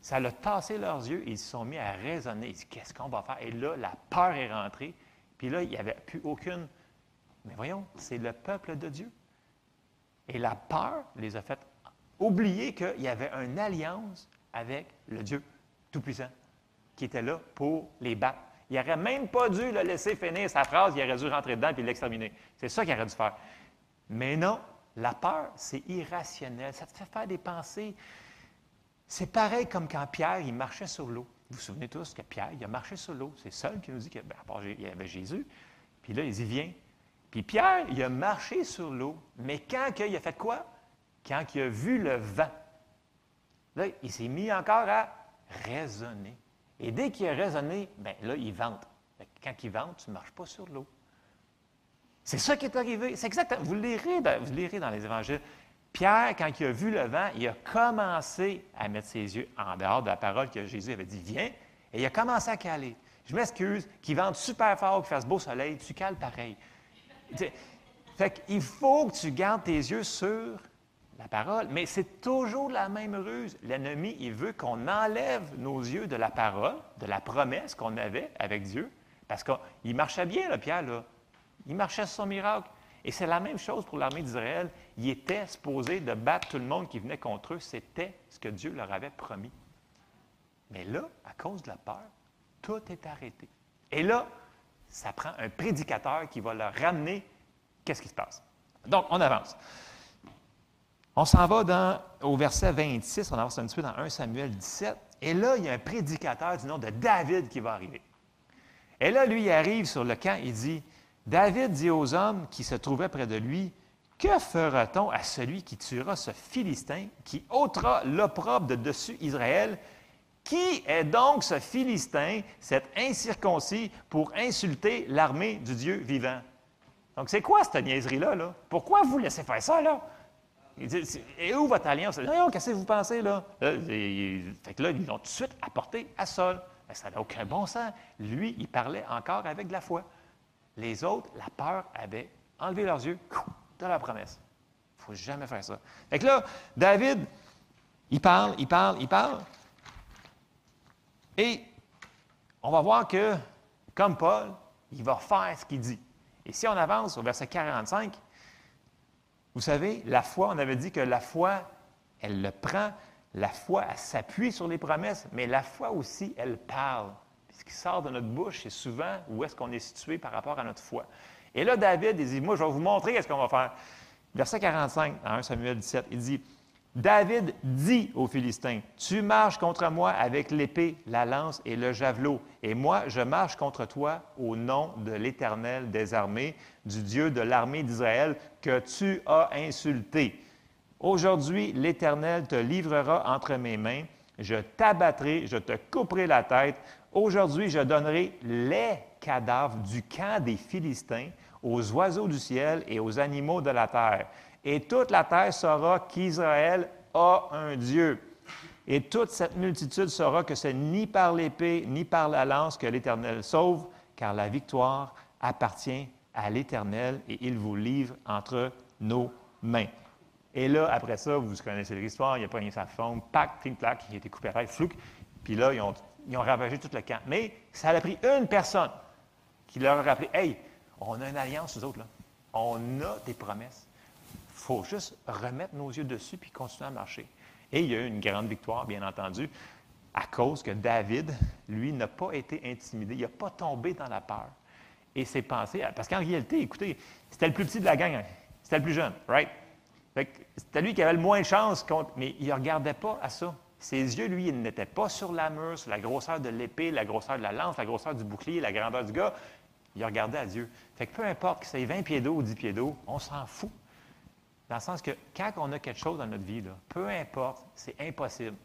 ça a tassé leurs yeux ils se sont mis à raisonner. Ils disent, qu'est-ce qu'on va faire? Et là, la peur est rentrée, puis là, il n'y avait plus aucune. Mais voyons, c'est le peuple de Dieu. Et la peur les a fait oublier qu'il y avait une alliance avec le Dieu Tout-Puissant qui était là pour les battre. Il n'aurait même pas dû le laisser finir sa phrase, il aurait dû rentrer dedans et l'exterminer. C'est ça qu'il aurait dû faire. Mais non, la peur, c'est irrationnel. Ça te fait faire des pensées. C'est pareil comme quand Pierre, il marchait sur l'eau. Vous vous souvenez tous que Pierre, il a marché sur l'eau. C'est seul qui nous dit qu'il ben, y avait Jésus. Puis là, il y vient. Puis Pierre, il a marché sur l'eau. Mais quand il a fait quoi? Quand il a vu le vent, là, il s'est mis encore à raisonner. Et dès qu'il a raisonné, bien là, il vente. Quand il vente, tu ne marches pas sur l'eau. C'est ça qui est arrivé. C'est exactement. Vous lirez, vous lirez dans les évangiles. Pierre, quand il a vu le vent, il a commencé à mettre ses yeux en dehors de la parole que Jésus avait dit Viens, et il a commencé à caler. Je m'excuse, qu'il vente super fort, qu'il fasse beau soleil, tu cales pareil. Fait qu'il faut que tu gardes tes yeux sur la parole. Mais c'est toujours la même ruse. L'ennemi, il veut qu'on enlève nos yeux de la parole, de la promesse qu'on avait avec Dieu, parce qu'il marchait bien, le Pierre, là. Il marchait sur son miracle. Et c'est la même chose pour l'armée d'Israël. Il était supposé de battre tout le monde qui venait contre eux. C'était ce que Dieu leur avait promis. Mais là, à cause de la peur, tout est arrêté. Et là, ça prend un prédicateur qui va leur ramener qu'est-ce qui se passe. Donc, on avance. On s'en va au verset 26, on avance un petit peu dans 1 Samuel 17. Et là, il y a un prédicateur du nom de David qui va arriver. Et là, lui, il arrive sur le camp, il dit, David dit aux hommes qui se trouvaient près de lui, Que fera-t-on à celui qui tuera ce Philistin, qui ôtera l'opprobre de dessus Israël? Qui est donc ce Philistin, cet incirconcis, pour insulter l'armée du Dieu vivant? Donc, c'est quoi cette niaiserie-là? Là? Pourquoi vous laissez faire ça, là? Il dit, et où votre alliance? Non, qu'est-ce que vous pensez, là? fait que là, ils l'ont tout de suite apporté à Saul. Mais ça n'a aucun bon sens. Lui, il parlait encore avec de la foi. Les autres, la peur avait enlevé leurs yeux de la promesse. Il ne faut jamais faire ça. Fait que là, David, il parle, il parle, il parle. Et on va voir que, comme Paul, il va faire ce qu'il dit. Et si on avance au verset 45, vous savez, la foi, on avait dit que la foi, elle le prend, la foi, elle s'appuie sur les promesses, mais la foi aussi, elle parle. Ce qui sort de notre bouche, c'est souvent où est-ce qu'on est situé par rapport à notre foi. Et là, David, il dit, moi, je vais vous montrer ce qu'on va faire. Verset 45, dans 1 Samuel 17, il dit, David dit aux Philistins, Tu marches contre moi avec l'épée, la lance et le javelot, et moi je marche contre toi au nom de l'Éternel des armées, du Dieu de l'armée d'Israël, que tu as insulté. Aujourd'hui, l'Éternel te livrera entre mes mains, je t'abattrai, je te couperai la tête. Aujourd'hui, je donnerai les cadavres du camp des Philistins aux oiseaux du ciel et aux animaux de la terre et toute la terre saura qu'Israël a un Dieu. Et toute cette multitude saura que c'est ni par l'épée ni par la lance que l'Éternel sauve, car la victoire appartient à l'Éternel et il vous livre entre nos mains. Et là, après ça, vous connaissez l'histoire, il a pris sa forme, pac, clic, clac, il a été coupé à flouk. Puis là, ils ont, ils ont ravagé tout le camp. Mais ça a pris une personne qui leur a rappelé Hey, on a une alliance, nous autres, là. On a des promesses faut juste remettre nos yeux dessus puis continuer à marcher. Et il y a eu une grande victoire, bien entendu, à cause que David, lui, n'a pas été intimidé. Il n'a pas tombé dans la peur. Et ses pensées, parce qu'en réalité, écoutez, c'était le plus petit de la gang, hein. c'était le plus jeune, right? C'était lui qui avait le moins de chance, mais il ne regardait pas à ça. Ses yeux, lui, ils n'étaient pas sur la mur, sur la grosseur de l'épée, la grosseur de la lance, la grosseur du bouclier, la grandeur du gars. Il regardait à Dieu. Fait que peu importe que c'est 20 pieds d'eau ou 10 pieds d'eau, on s'en fout. Dans le sens que quand on a quelque chose dans notre vie, peu importe, c'est impossible.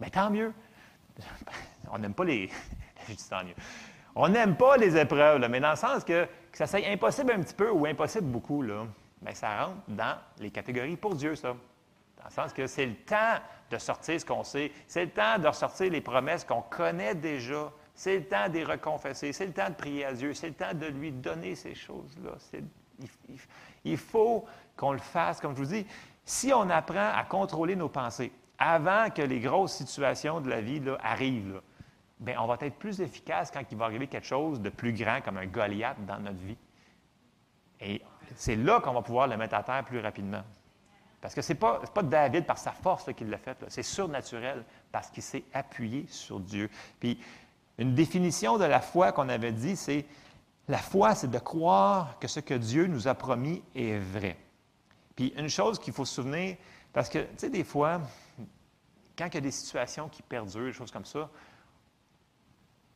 Mais tant mieux. on n'aime pas les. Je dis tant mieux. On n'aime pas les épreuves, mais dans le sens que, que ça soit impossible un petit peu ou impossible beaucoup, là, bien, ça rentre dans les catégories pour Dieu, ça. Dans le sens que c'est le temps de sortir ce qu'on sait, c'est le temps de ressortir les promesses qu'on connaît déjà, c'est le temps de les reconfesser, c'est le temps de prier à Dieu, c'est le temps de lui donner ces choses-là. Il, faut qu'on le fasse, comme je vous dis, si on apprend à contrôler nos pensées avant que les grosses situations de la vie arrivent, bien, on va être plus efficace quand il va arriver quelque chose de plus grand comme un Goliath dans notre vie. Et c'est là qu'on va pouvoir le mettre à terre plus rapidement. Parce que ce n'est pas, pas, David par sa force qui l'a fait, c'est surnaturel parce qu'il s'est appuyé sur Dieu. Puis, une définition de la foi qu'on avait dit, c'est la foi, c'est de croire que ce que Dieu nous a promis est vrai. Puis une chose qu'il faut se souvenir, parce que, tu sais, des fois, quand il y a des situations qui perdurent, des choses comme ça,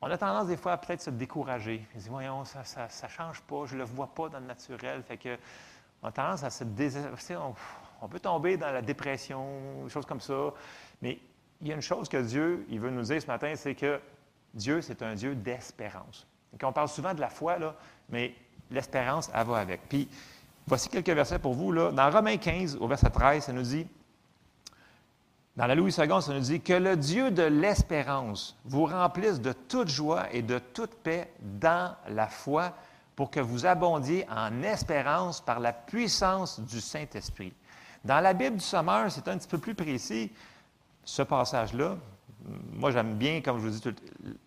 on a tendance des fois à peut-être se décourager. On dit, voyons, ça ne change pas, je ne le vois pas dans le naturel. Fait que, on a tendance à se désespérer. On, on, peut tomber dans la dépression, des choses comme ça. Mais il y a une chose que Dieu, il veut nous dire ce matin, c'est que Dieu, c'est un Dieu d'espérance. On parle souvent de la foi, là, mais l'espérance, elle va avec. Puis, Voici quelques versets pour vous. Là. Dans Romains 15, au verset 13, ça nous dit, dans la Louis II, ça nous dit que le Dieu de l'espérance vous remplisse de toute joie et de toute paix dans la foi pour que vous abondiez en espérance par la puissance du Saint-Esprit. Dans la Bible du Sommeur, c'est un petit peu plus précis, ce passage-là. Moi, j'aime bien, comme je vous dis,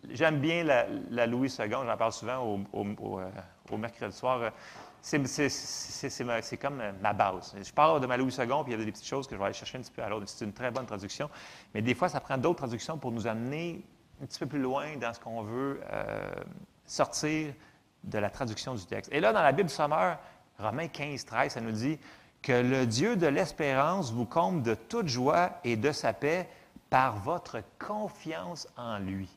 j'aime bien la, Louis II, j'en parle souvent au, euh, au mercredi soir c'est comme ma base. Je parle de ma Louis II, puis il y a des petites choses que je vais aller chercher un petit peu à l'autre. C'est une très bonne traduction. Mais des fois, ça prend d'autres traductions pour nous amener un petit peu plus loin dans ce qu'on veut euh, sortir de la traduction du texte. Et là, dans la Bible Sommeur, Romains 15, 13, ça nous dit que le Dieu de l'espérance vous comble de toute joie et de sa paix par votre confiance en lui.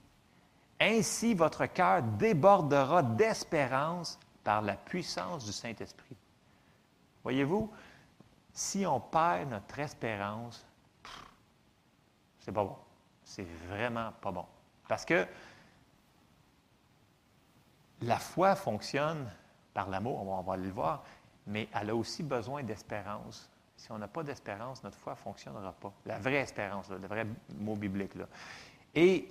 Ainsi, votre cœur débordera d'espérance par la puissance du Saint-Esprit. Voyez-vous, si on perd notre espérance, c'est pas bon. C'est vraiment pas bon. Parce que la foi fonctionne par l'amour, on va aller le voir, mais elle a aussi besoin d'espérance. Si on n'a pas d'espérance, notre foi ne fonctionnera pas. La vraie espérance, le vrai mot biblique. Là. Et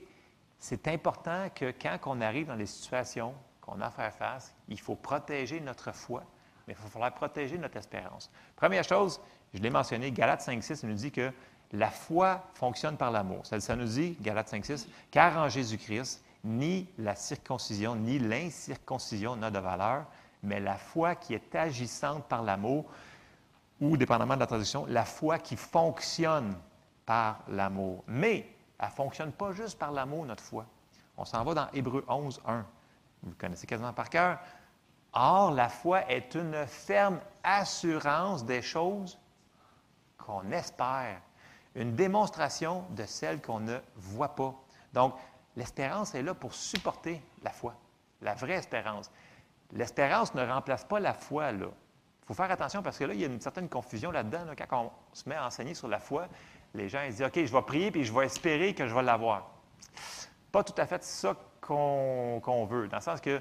c'est important que quand on arrive dans des situations qu'on a à face, il faut protéger notre foi, mais il faut falloir protéger notre espérance. Première chose, je l'ai mentionné, Galates 5.6 nous dit que la foi fonctionne par l'amour. Ça, ça, nous dit, Galates 5.6, car en Jésus-Christ, ni la circoncision, ni l'incirconcision n'a de valeur, mais la foi qui est agissante par l'amour, ou dépendamment de la traduction, la foi qui fonctionne par l'amour. Mais elle ne fonctionne pas juste par l'amour, notre foi. On s'en va dans Hébreu 11, 1. Vous connaissez quasiment par cœur. Or, la foi est une ferme assurance des choses qu'on espère, une démonstration de celles qu'on ne voit pas. Donc, l'espérance est là pour supporter la foi, la vraie espérance. L'espérance ne remplace pas la foi, là. Il faut faire attention parce que là, il y a une certaine confusion là-dedans. quand on se met à enseigner sur la foi, les gens ils disent OK, je vais prier puis je vais espérer que je vais l'avoir. Pas tout à fait ça qu'on veut, dans le sens que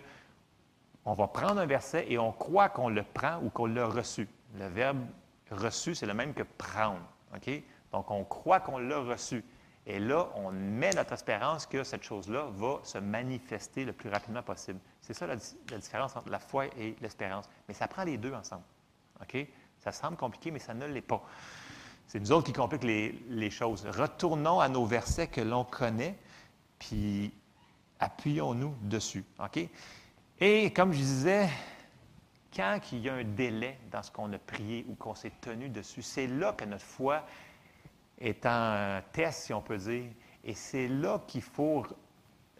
on va prendre un verset et on croit qu'on le prend ou qu'on l'a reçu. Le verbe reçu, c'est le même que prendre. Donc, on croit qu'on l'a reçu. Et là, on met notre espérance que cette chose-là va se manifester le plus rapidement possible. C'est ça la, différence entre la foi et l'espérance. Mais ça prend les deux ensemble. OK? Ça semble compliqué, mais ça ne l'est pas. C'est nous autres qui compliquent les, les choses. Retournons à nos versets que l'on connaît, puis appuyons-nous dessus. OK? Et comme je disais, quand il y a un délai dans ce qu'on a prié ou qu'on s'est tenu dessus, c'est là que notre foi est en test, si on peut dire. Et c'est là qu'il faut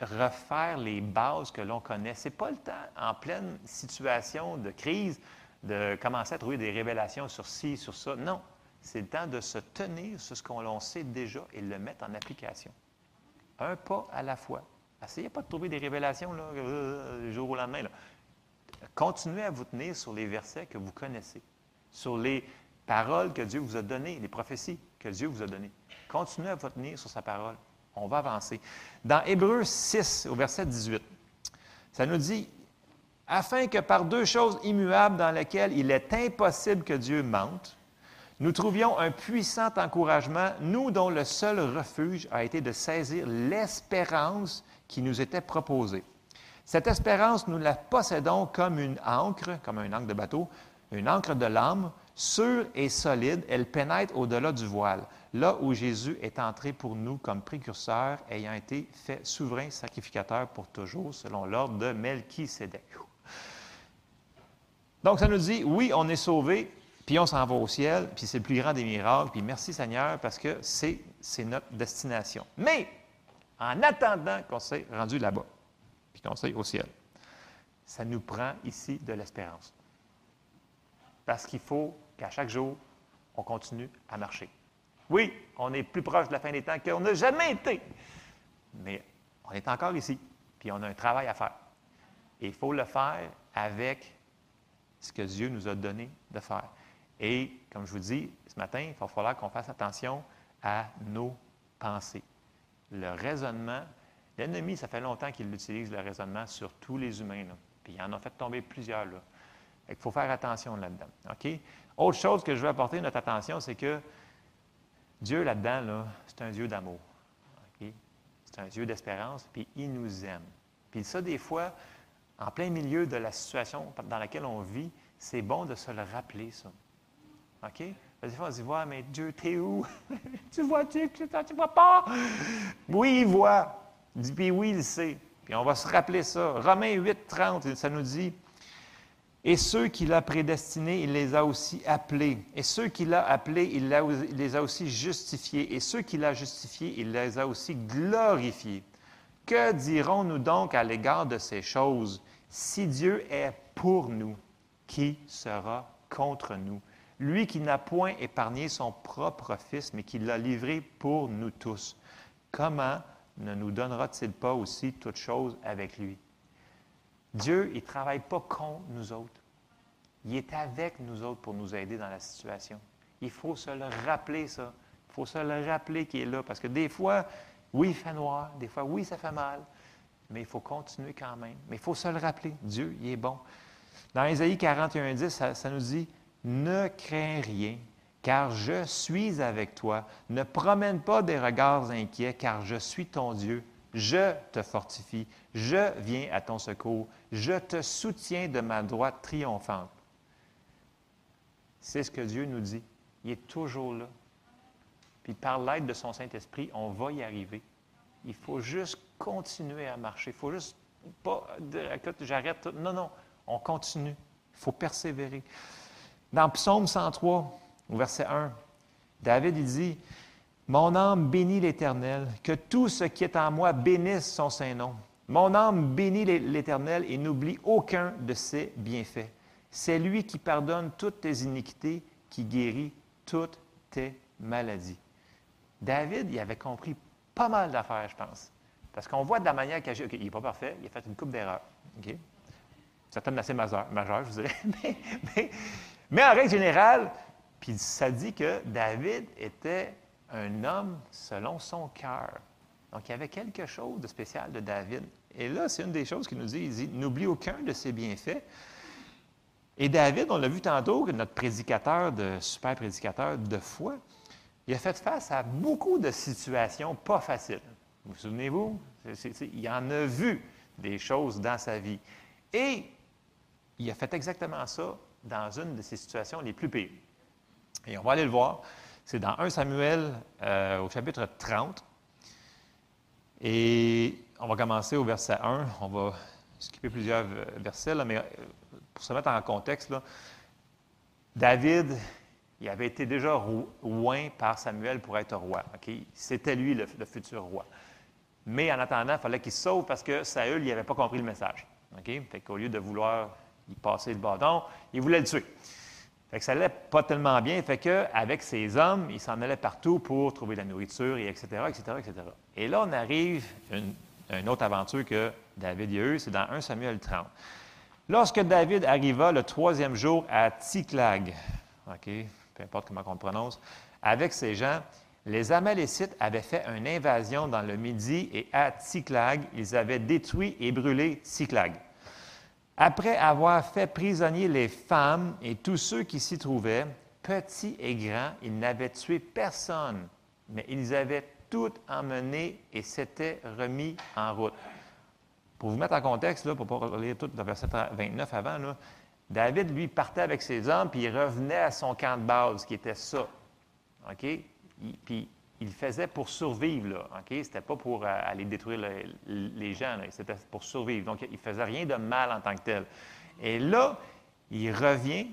refaire les bases que l'on connaît. Ce n'est pas le temps, en pleine situation de crise, de commencer à trouver des révélations sur ci, sur ça. Non, c'est le temps de se tenir sur ce qu'on sait déjà et le mettre en application. Un pas à la fois. Essayez pas de trouver des révélations là, euh, jour au lendemain. Continuez à vous tenir sur les versets que vous connaissez, sur les paroles que Dieu vous a données, les prophéties que Dieu vous a données. Continuez à vous tenir sur sa parole. On va avancer. Dans Hébreu 6, au verset 18, ça nous dit Afin que par deux choses immuables dans lesquelles il est impossible que Dieu mente, nous trouvions un puissant encouragement, nous dont le seul refuge a été de saisir l'espérance qui nous était proposée. Cette espérance, nous la possédons comme une ancre, comme un ancre de bateau, une ancre de l'âme, sûre et solide, elle pénètre au-delà du voile, là où Jésus est entré pour nous comme précurseur, ayant été fait souverain sacrificateur pour toujours, selon l'ordre de Melchisédek. Donc, ça nous dit, oui, on est sauvé, puis on s'en va au ciel, puis c'est le plus grand des miracles, puis merci Seigneur, parce que c'est, notre destination. Mais, en attendant qu'on s'est rendu là-bas, puis qu'on s'est au ciel, ça nous prend ici de l'espérance. Parce qu'il faut qu'à chaque jour, on continue à marcher. Oui, on est plus proche de la fin des temps qu'on n'a jamais été, mais on est encore ici, puis on a un travail à faire. Et il faut le faire avec ce que Dieu nous a donné de faire. Et comme je vous dis ce matin, il va falloir qu'on fasse attention à nos pensées. Le raisonnement, l'ennemi, ça fait longtemps qu'il utilise le raisonnement sur tous les humains. Puis il en a fait tomber plusieurs. Là. Il faut faire attention là-dedans. Autre chose que je veux apporter notre attention, c'est que Dieu là-dedans, là, c'est un Dieu d'amour. C'est un Dieu d'espérance, puis il nous aime. Puis ça, des fois, en plein milieu de la situation dans laquelle on vit, c'est bon de se le rappeler, ça. OK? Des fois, on se dit, ouais, mais Dieu, t'es où? tu vois-tu tu ne vois pas? Oui, il voit. Puis oui, il sait. Puis on va se rappeler ça. Romains 8, 30, ça nous dit, et ceux qu'il a prédestinés, il les a aussi appelés. Et ceux qu'il a appelés, il, les a aussi justifiés. Et ceux qu'il a justifiés, il les a aussi glorifiés. Que dirons-nous donc à l'égard de ces choses? Si Dieu est pour nous, qui sera contre nous? Lui qui n'a point épargné son propre Fils, mais qui l'a livré pour nous tous. Comment ne nous donnera-t-il pas aussi toutes choses avec lui? Dieu, il ne travaille pas contre nous autres. Il est avec nous autres pour nous aider dans la situation. Il faut se le rappeler, ça. Il faut se le rappeler qu'il est là. Parce que des fois, oui, il fait noir. Des fois, oui, ça fait mal. Mais il faut continuer quand même. Mais il faut se le rappeler. Dieu, il est bon. Dans Ésaïe 41, 10, ça, ça nous dit Ne crains rien, car je suis avec toi. Ne promène pas des regards inquiets, car je suis ton Dieu. Je te fortifie. Je viens à ton secours. Je te soutiens de ma droite triomphante. C'est ce que Dieu nous dit. Il est toujours là. Puis par l'aide de son Saint-Esprit, on va y arriver. Il faut juste continuer à marcher. Il faut juste pas dire, écoute, j'arrête. Non, non, on continue. Il faut persévérer. Dans Psaume 103, au verset 1, David il dit Mon âme bénit l'Éternel, que tout ce qui est en moi bénisse son Saint-Nom. Mon âme bénit l'Éternel et n'oublie aucun de ses bienfaits. C'est lui qui pardonne toutes tes iniquités, qui guérit toutes tes maladies. David, il avait compris pas mal d'affaires, je pense. Parce qu'on voit de la manière qu'il il n'est pas parfait, il a fait une coupe d'erreurs. OK? Certaines assez majeures, je vous dirais. Mais, mais, en règle générale, puis ça dit que David était un homme selon son cœur. Donc, il y avait quelque chose de spécial de David. Et là, c'est une des choses qu'il nous dit. Il dit N'oublie aucun de ses bienfaits. Et David, on l'a vu tantôt, notre prédicateur, de, super prédicateur de foi, il a fait face à beaucoup de situations pas faciles. Vous vous souvenez-vous? Il en a vu des choses dans sa vie. Et il a fait exactement ça dans une de ses situations les plus pires. Et on va aller le voir. C'est dans 1 Samuel euh, au chapitre 30. Et on va commencer au verset 1. On va skipper plusieurs versets, là, mais euh, pour se mettre en contexte, David, il avait été déjà loin par Samuel pour être roi. C'était lui le, futur roi. Mais en attendant, il fallait qu'il sauve parce que Saül n'avait pas compris le message. Fait qu'au lieu de vouloir y passer le bâton, il voulait le tuer. Fait que ça n'allait pas tellement bien. Fait qu'avec ses hommes, il s'en allait partout pour trouver la nourriture, et etc., etc., etc. Et là, on arrive à une, autre aventure que David a eue, c'est dans 1 Samuel 30. Lorsque David arriva le troisième jour à Ticlag, OK, peu importe comment on le prononce, avec ses gens, les Amalécites avaient fait une invasion dans le Midi et à Ticlag, ils avaient détruit et brûlé Ticlag. Après avoir fait prisonnier les femmes et tous ceux qui s'y trouvaient, petits et grands, ils n'avaient tué personne, mais ils avaient tout emmené et s'étaient remis en route. Pour vous mettre en contexte, là, pour ne pas lire tout le verset 29 avant, David, lui, partait avec ses hommes, puis il revenait à son camp de base, qui était ça. OK? puis il faisait pour survivre, là. OK? C'était pas pour euh, aller détruire les gens, c'était pour survivre. Donc, il faisait rien de mal en tant que tel. Et là, il revient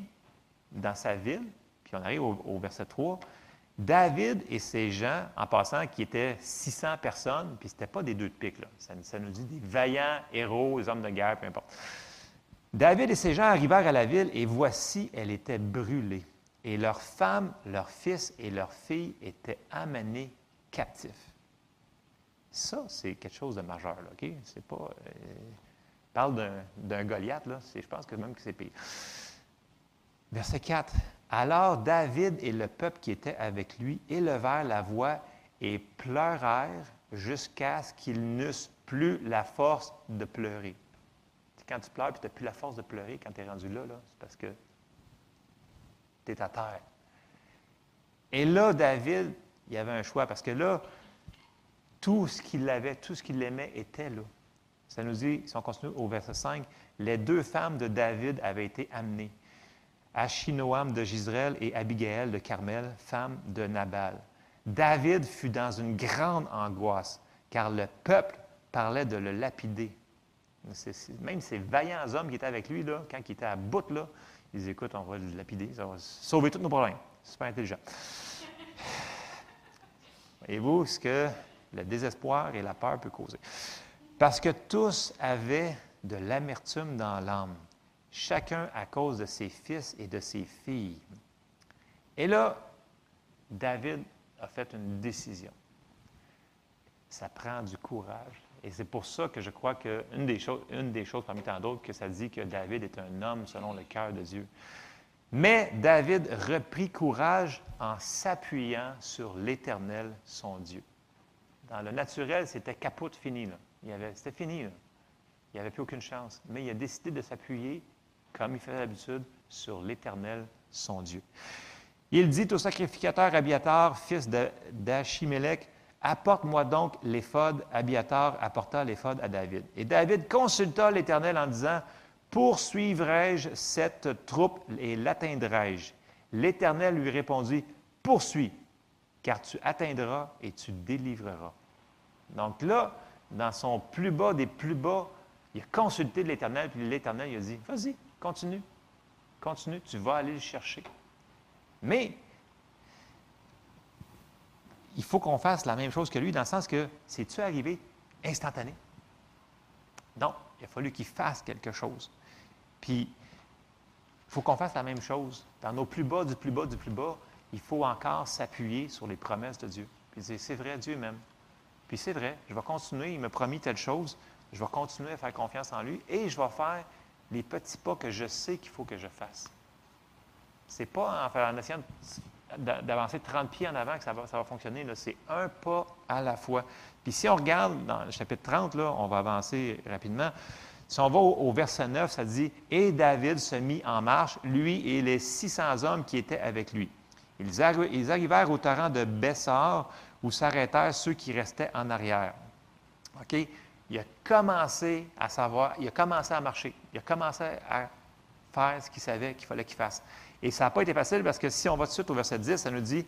dans sa ville, puis on arrive au verset 3. David et ses gens, en passant, qui étaient 600 personnes, puis ce n'était pas des deux de pique, là. Ça, nous dit des vaillants héros, des hommes de guerre, peu importe. David et ses gens arrivèrent à la ville et voici, elle était brûlée. Et leurs femmes, leurs fils et leurs filles étaient amenés captifs. Ça, c'est quelque chose de majeur, là, OK? C'est pas. Euh, parle d'un Goliath, là. Je pense que même que c'est pire. Verset 4. Alors David et le peuple qui était avec lui élevèrent la voix et pleurèrent jusqu'à ce qu'ils n'eussent plus la force de pleurer. Quand tu pleures et tu n'as plus la force de pleurer quand tu es rendu là, c'est parce que tu à terre. Et là, David, il avait un choix parce que là, tout ce qu'il avait, tout ce qu'il aimait était là. Ça nous dit, si on continue au verset 5, les deux femmes de David avaient été amenées. Achinoam de Gisraël et Abigail de Carmel, femme de Nabal. David fut dans une grande angoisse, car le peuple parlait de le lapider. même ces vaillants hommes qui étaient avec lui, là, quand il était à bout, ils disaient Écoute, on va le lapider, ça va sauver tous nos problèmes. Super intelligent. Voyez-vous ce que le désespoir et la peur peuvent causer? Parce que tous avaient de l'amertume dans l'âme chacun à cause de ses fils et de ses filles. Et là, David a fait une décision. Ça prend du courage. Et c'est pour ça que je crois qu'une des, choses, une des choses parmi tant d'autres, que ça dit que David est un homme selon le cœur de Dieu. Mais David reprit courage en s'appuyant sur l'Éternel, son Dieu. Dans le naturel, c'était capote fini. C'était fini. Là. Il n'y avait plus aucune chance. Mais il a décidé de s'appuyer, comme il fait d'habitude, sur l'Éternel, son Dieu. Il dit au sacrificateur Abiatar, fils d'Achimélec, Apporte-moi donc l'éphod. Abiatar apporta l'éphod à David. Et David consulta l'Éternel en disant Poursuivrai-je cette troupe et l'atteindrai-je L'Éternel lui répondit Poursuis, car tu atteindras et tu délivreras. Donc là, dans son plus bas des plus bas, il a l'Éternel, puis l'Éternel lui a dit Vas-y, continue, continue, tu vas aller le chercher. Mais il faut qu'on fasse la même chose que lui, dans le sens que c'est-tu arrivé instantané? Non, il a fallu qu'il fasse quelque chose. Puis, il faut qu'on fasse la même chose. Dans nos plus bas, du plus bas, du plus bas, il faut encore s'appuyer sur les promesses de Dieu. Puis dire, c'est vrai, Dieu m'aime. Puis c'est vrai, je vais continuer, il m'a promis telle chose, je vais continuer à faire confiance en lui et je vais faire les petits pas que je sais qu'il faut que je fasse. C'est pas en, en essayant d'avancer 30 pieds en avant que ça va, ça va fonctionner. C'est un pas à la fois. Puis si on regarde dans le chapitre 30, là, on va avancer rapidement. Si on va au, verset 9, ça dit Et David se mit en marche, lui et les 600 hommes qui étaient avec lui. Ils, arrivèrent au torrent de Bessar, où s'arrêtèrent ceux qui restaient en arrière. OK? Il a commencé à savoir, il a commencé à marcher, il a commencé à faire ce qu'il savait qu'il fallait qu'il fasse. Et ça n'a pas été facile parce que si on va tout de suite au verset 10, ça nous dit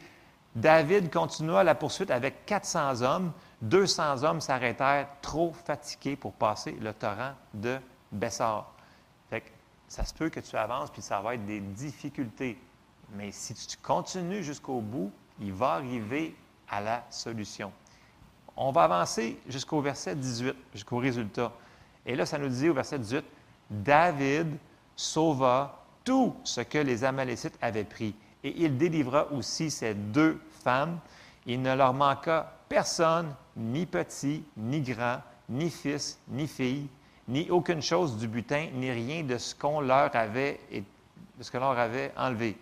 David continua la poursuite avec 400 hommes. 200 hommes s'arrêtèrent trop fatigués pour passer le torrent de Bessar. Fait que ça se peut que tu avances puis ça va être des difficultés. Mais si tu continues jusqu'au bout, il va arriver à la solution. On va avancer jusqu'au verset 18, jusqu'au résultat. Et là, ça nous dit au verset 18 David sauva tout ce que les Amalécites avaient pris. Et il délivra aussi ces deux femmes. Il ne leur manqua personne, ni petit, ni grand, ni fils, ni fille, ni aucune chose du butin, ni rien de ce qu'on leur avait, de ce que leur avait enlevé.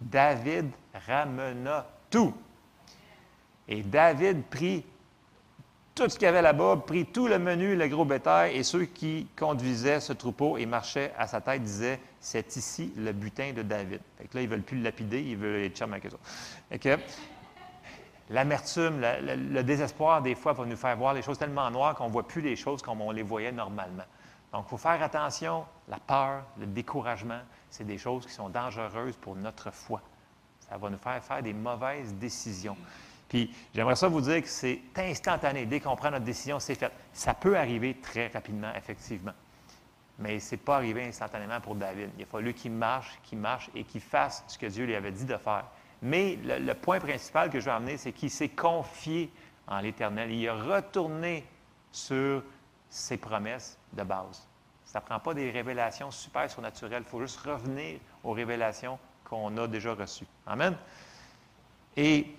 David ramena tout. Et David prit tout ce qu'il y avait là-bas, prit tout le menu, le gros bétail, et ceux qui conduisaient ce troupeau et marchaient à sa tête disaient C'est ici le butin de David. Fait là, ils ne veulent plus le lapider, ils veulent être chum avec eux L'amertume, le, désespoir, des fois, va nous faire voir les choses tellement noires qu'on ne voit plus les choses comme on les voyait normalement. Donc, il faut faire attention. La peur, le découragement, c'est des choses qui sont dangereuses pour notre foi. Ça va nous faire faire des mauvaises décisions. Puis j'aimerais ça vous dire que c'est instantané. Dès qu'on prend notre décision, c'est fait. Ça peut arriver très rapidement, effectivement. Mais ce n'est pas arrivé instantanément pour David. Il a fallu qu'il marche, qu'il marche et qu'il fasse ce que Dieu lui avait dit de faire. Mais le, point principal que je veux amener, c'est qu'il s'est confié en l'Éternel. Il a retourné sur ses promesses de base. Ça ne prend pas des révélations super surnaturelles. Il faut juste revenir aux révélations qu'on a déjà reçues. Amen. Et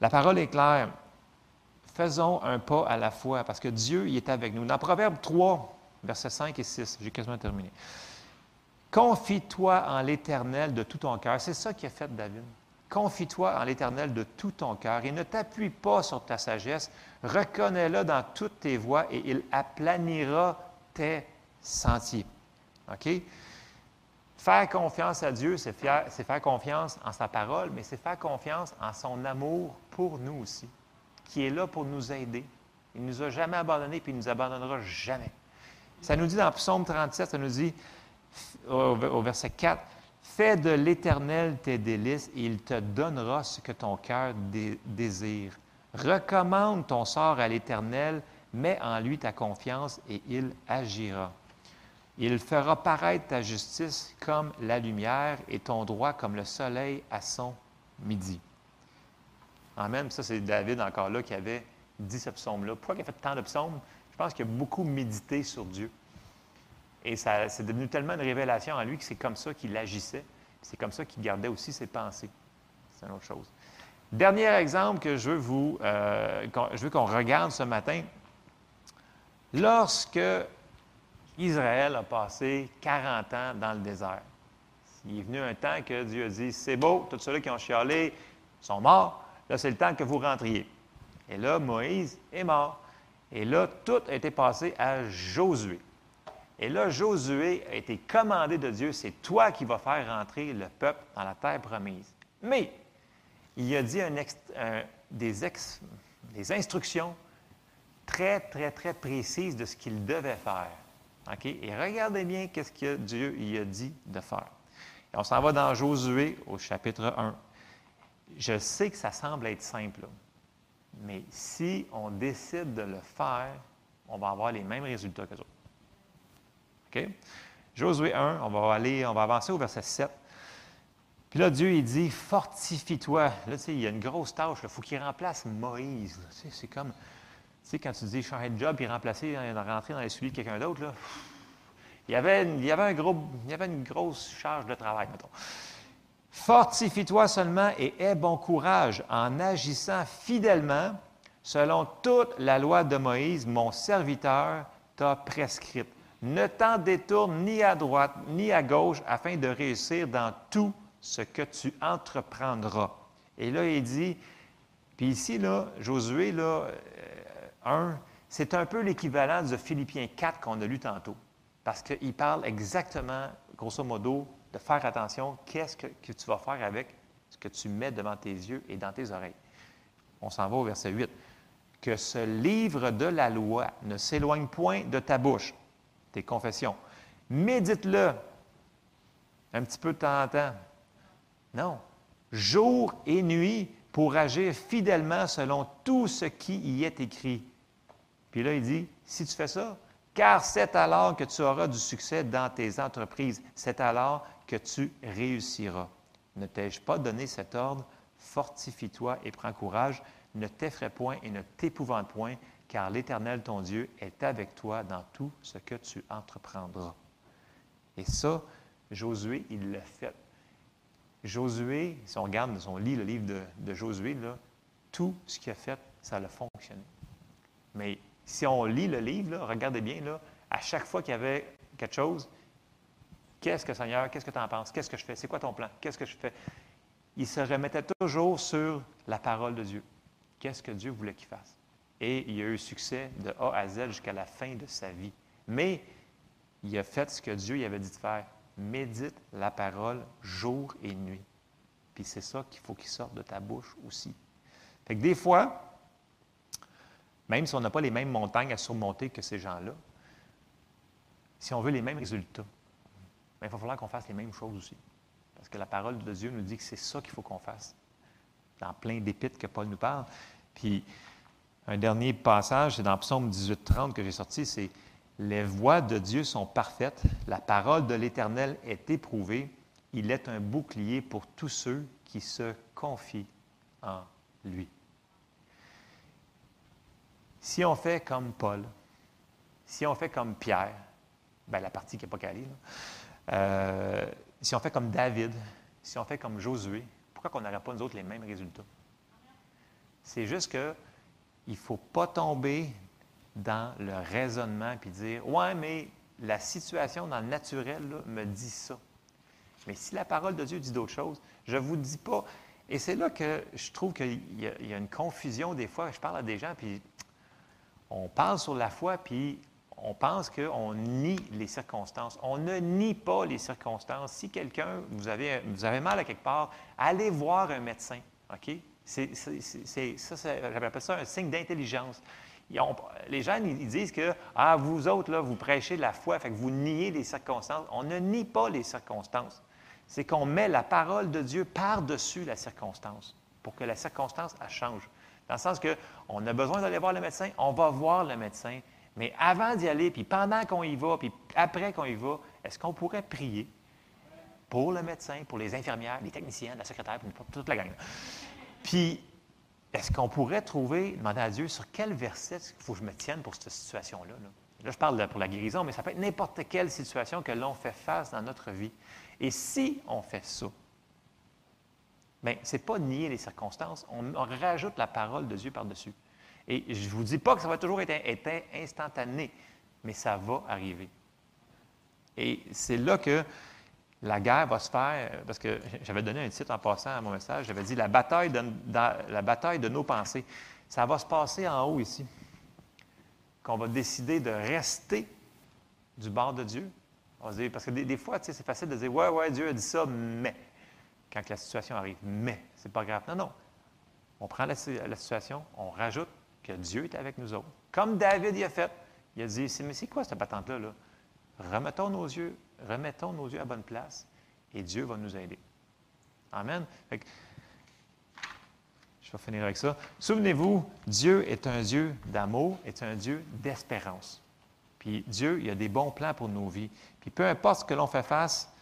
la parole est claire. Faisons un pas à la fois parce que Dieu y est avec nous. Dans Proverbe 3, versets 5 et 6, j'ai quasiment terminé. Confie-toi en l'Éternel de tout ton cœur. C'est ça qui a fait David. Confie-toi en l'Éternel de tout ton cœur et ne t'appuie pas sur ta sagesse. Reconnais-le dans toutes tes voies et il aplanira tes sentiers. OK? Faire confiance à Dieu, c'est faire, confiance en sa parole, mais c'est faire confiance en son amour pour nous aussi, qui est là pour nous aider. Il ne nous a jamais abandonnés, puis il ne nous abandonnera jamais. Ça nous dit dans Psaume 37, ça nous dit au, verset 4, Fais de l'Éternel tes délices et il te donnera ce que ton cœur désire. Recommande ton sort à l'Éternel, mets en lui ta confiance et il agira. Il fera paraître ta justice comme la lumière et ton droit comme le soleil à son midi. Amen. Ça, c'est David encore là qui avait dit ce psaume-là. Pourquoi il a fait tant de psaumes? Je pense qu'il a beaucoup médité sur Dieu. Et ça, c'est devenu tellement une révélation en lui que c'est comme ça qu'il agissait. C'est comme ça qu'il gardait aussi ses pensées. C'est une autre chose. Dernier exemple que je veux, vous, euh, qu'on- je veux qu'on regarde ce matin. Lorsque Israël a passé 40 ans dans le désert, il est venu un temps que Dieu a dit, c'est beau, tous ceux-là qui ont chialé sont morts, là c'est le temps que vous rentriez. Et là, Moïse est mort. Et là, tout a été passé à Josué. Et là, Josué a été commandé de Dieu, c'est toi qui vas faire rentrer le peuple dans la terre promise. Mais il a dit des, instructions très, très, très précises de ce qu'il devait faire. Et regardez bien qu'est-ce que Dieu il a dit de faire. On s'en va dans Josué au chapitre 1. Je sais que ça semble être simple, là. Mais si on décide de le faire, on va avoir les mêmes résultats que autres. OK? Josué 1, on va aller, on va avancer au verset 7. Puis là, Dieu, il dit, fortifie-toi. Là, tu sais, il y a une grosse tâche. Il faut qu'il remplace Moïse. Tu sais, c'est comme, tu sais, quand tu dis changer de job puis remplacer, euh, rentrer dans les souliers de quelqu'un d'autre, là. Il y, avait, il, y avait un gros, il y avait une grosse charge de travail, mettons. Fortifie-toi seulement et aie bon courage en agissant fidèlement selon toute la loi de Moïse, mon serviteur t'a prescrite. Ne t'en détourne ni à droite ni à gauche afin de réussir dans tout ce que tu entreprendras. Et là, il dit, puis ici, là, Josué, là, euh, 1, c'est un peu l'équivalent de Philippiens 4 qu'on a lu tantôt. Parce qu'il parle exactement, grosso modo, de faire attention, qu'est-ce que, tu vas faire avec ce que tu mets devant tes yeux et dans tes oreilles. On s'en va au verset 8. Que ce livre de la loi ne s'éloigne point de ta bouche, tes confessions. Médite-le un petit peu de temps en temps. Non. Jour et nuit pour agir fidèlement selon tout ce qui y est écrit. Puis là, il dit, si tu fais ça, car c'est alors que tu auras du succès dans tes entreprises, c'est alors que tu réussiras. Ne t'ai-je pas donné cet ordre? Fortifie-toi et prends courage, ne t'effraie point et ne t'épouvante point, car l'Éternel, ton Dieu, est avec toi dans tout ce que tu entreprendras. Et ça, Josué, il l'a fait. Josué, si on regarde, si on lit le livre de, Josué, là, tout ce qu'il a fait, ça a fonctionné. Mais si on lit le livre, regardez bien, là, à chaque fois qu'il y avait quelque chose, qu'est-ce que Seigneur, qu'est-ce que tu en penses? Qu'est-ce que je fais? C'est quoi ton plan? Qu'est-ce que je fais? Il se remettait toujours sur la parole de Dieu. Qu'est-ce que Dieu voulait qu'il fasse? Et il a eu succès de A à Z jusqu'à la fin de sa vie. Mais il a fait ce que Dieu lui avait dit de faire. Médite la parole jour et nuit. Puis c'est ça qu'il faut qu'il sorte de ta bouche aussi. Fait que des fois, même si on n'a pas les mêmes montagnes à surmonter que ces gens-là, si on veut les mêmes résultats, bien, il va falloir qu'on fasse les mêmes choses aussi. Parce que la parole de Dieu nous dit que c'est ça qu'il faut qu'on fasse. Dans plein d'épîtres que Paul nous parle. Puis, un dernier passage, c'est dans Psaume 18-30 que j'ai sorti, c'est Les voies de Dieu sont parfaites, la parole de l'Éternel est éprouvée, il est un bouclier pour tous ceux qui se confient en lui. Si on fait comme Paul, si on fait comme Pierre, ben la partie qui n'est pas calée, là, euh, si on fait comme David, si on fait comme Josué, pourquoi qu'on n'aurait pas nous autres les mêmes résultats? C'est juste que il ne faut pas tomber dans le raisonnement puis dire Ouais, mais la situation dans le naturel me dit ça. Mais si la parole de Dieu dit d'autres choses, je ne vous dis pas. Et c'est là que je trouve qu'il y, y a une confusion des fois. Je parle à des gens, puis on parle sur la foi, puis on pense qu'on nie les circonstances. On ne nie pas les circonstances. Si quelqu'un, vous avez, vous avez mal à quelque part, allez voir un médecin. OK? C'est, ça, j'appelle ça un signe d'intelligence. Les gens, ils disent que, ah, vous autres, là, vous prêchez la foi, fait que vous niez les circonstances. On ne nie pas les circonstances. C'est qu'on met la parole de Dieu par-dessus la circonstance pour que la circonstance, change. Dans le sens qu'on a besoin d'aller voir le médecin, on va voir le médecin. Mais avant d'y aller, puis pendant qu'on y va, puis après qu'on y va, est-ce qu'on pourrait prier pour le médecin, pour les infirmières, les techniciens, la secrétaire, puis toute la gang? Puis, est-ce qu'on pourrait trouver, demander à Dieu sur quel verset il faut que je me tienne pour cette situation-là? là? Je parle pour la guérison, mais ça peut être n'importe quelle situation que l'on fait face dans notre vie. Et si on fait ça, bien, ce n'est pas nier les circonstances, on, on rajoute la parole de Dieu par-dessus. Et je ne vous dis pas que ça va toujours être, instantané, mais ça va arriver. Et c'est là que la guerre va se faire, parce que j'avais donné un titre en passant à mon message, j'avais dit la bataille de, nos pensées. Ça va se passer en haut ici. Qu'on va décider de rester du bord de Dieu. On va dire- parce que des, fois, c'est facile de dire Ouais, ouais, Dieu a dit ça, mais. Quand la situation arrive, mais, c'est pas grave. Non, non. On prend la situation, on rajoute que Dieu est avec nous autres. Comme David y a fait. Il a dit Mais c'est quoi cette patente-là? Là? Remettons nos yeux, remettons nos yeux à bonne place et Dieu va nous aider. Amen. Fait que, je vais finir avec ça. Souvenez-vous, Dieu est un Dieu d'amour, est un Dieu d'espérance. Puis Dieu, il a des bons plans pour nos vies. Puis peu importe ce que l'on fait face,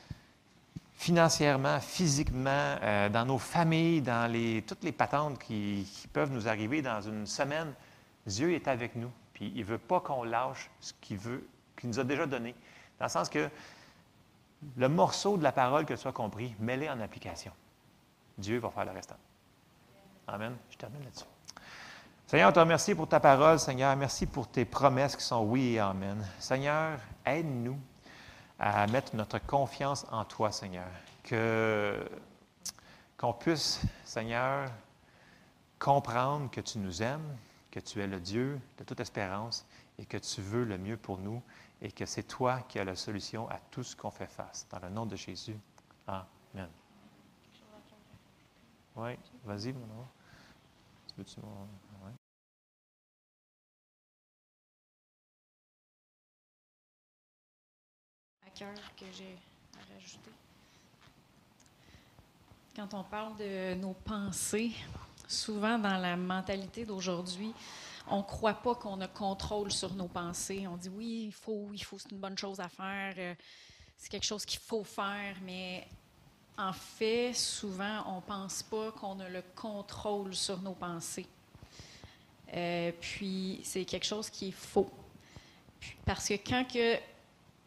financièrement, physiquement, euh, dans nos familles, dans les, toutes les patentes qui, peuvent nous arriver dans une semaine, Dieu est avec nous. Puis il ne veut pas qu'on lâche ce qu'il veut, qu'il nous a déjà donné. Dans le sens que le morceau de la parole que tu as compris, mets-le en application. Dieu va faire le restant. Amen. Je termine là-dessus. Seigneur, on te remercie pour ta parole, Seigneur. Merci pour tes promesses qui sont oui et amen. Seigneur, aide-nous à mettre notre confiance en toi, Seigneur. Que, qu'on puisse, Seigneur, comprendre que tu nous aimes, que tu es le Dieu de toute espérance et que tu veux le mieux pour nous et que c'est toi qui as la solution à tout ce qu'on fait face. Dans le nom de Jésus. Amen. Oui, vas-y, mon. Tu veux-tu mon... cœur que j'ai à rajouter. Quand on parle de nos pensées, souvent dans la mentalité d'aujourd'hui, on ne croit pas qu'on a contrôle sur nos pensées. On dit oui, il faut, il faut, c'est une bonne chose à faire, euh, c'est quelque chose qu'il faut faire, mais en fait, souvent, on ne pense pas qu'on a le contrôle sur nos pensées. Euh, puis, c'est quelque chose qui est faux. Puis- parce que quand que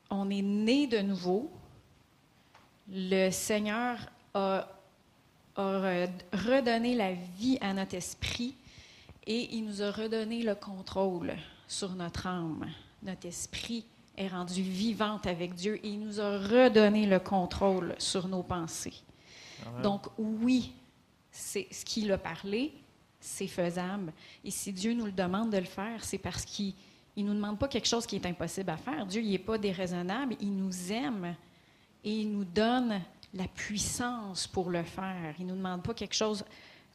on est né de nouveau, le Seigneur a, a re- redonné la vie à notre esprit et il nous a redonné le contrôle sur notre âme. Notre esprit est rendu vivante avec Dieu et il nous a redonné le contrôle sur nos pensées. Amen. Donc oui, c'est ce qu'il a parlé, c'est faisable. Et si Dieu nous le demande de le faire, c'est parce qu'il ne nous demande pas quelque chose qui est impossible à faire. Dieu, il n'est pas déraisonnable, il nous aime et il nous donne la puissance pour le faire. Il ne nous demande pas quelque chose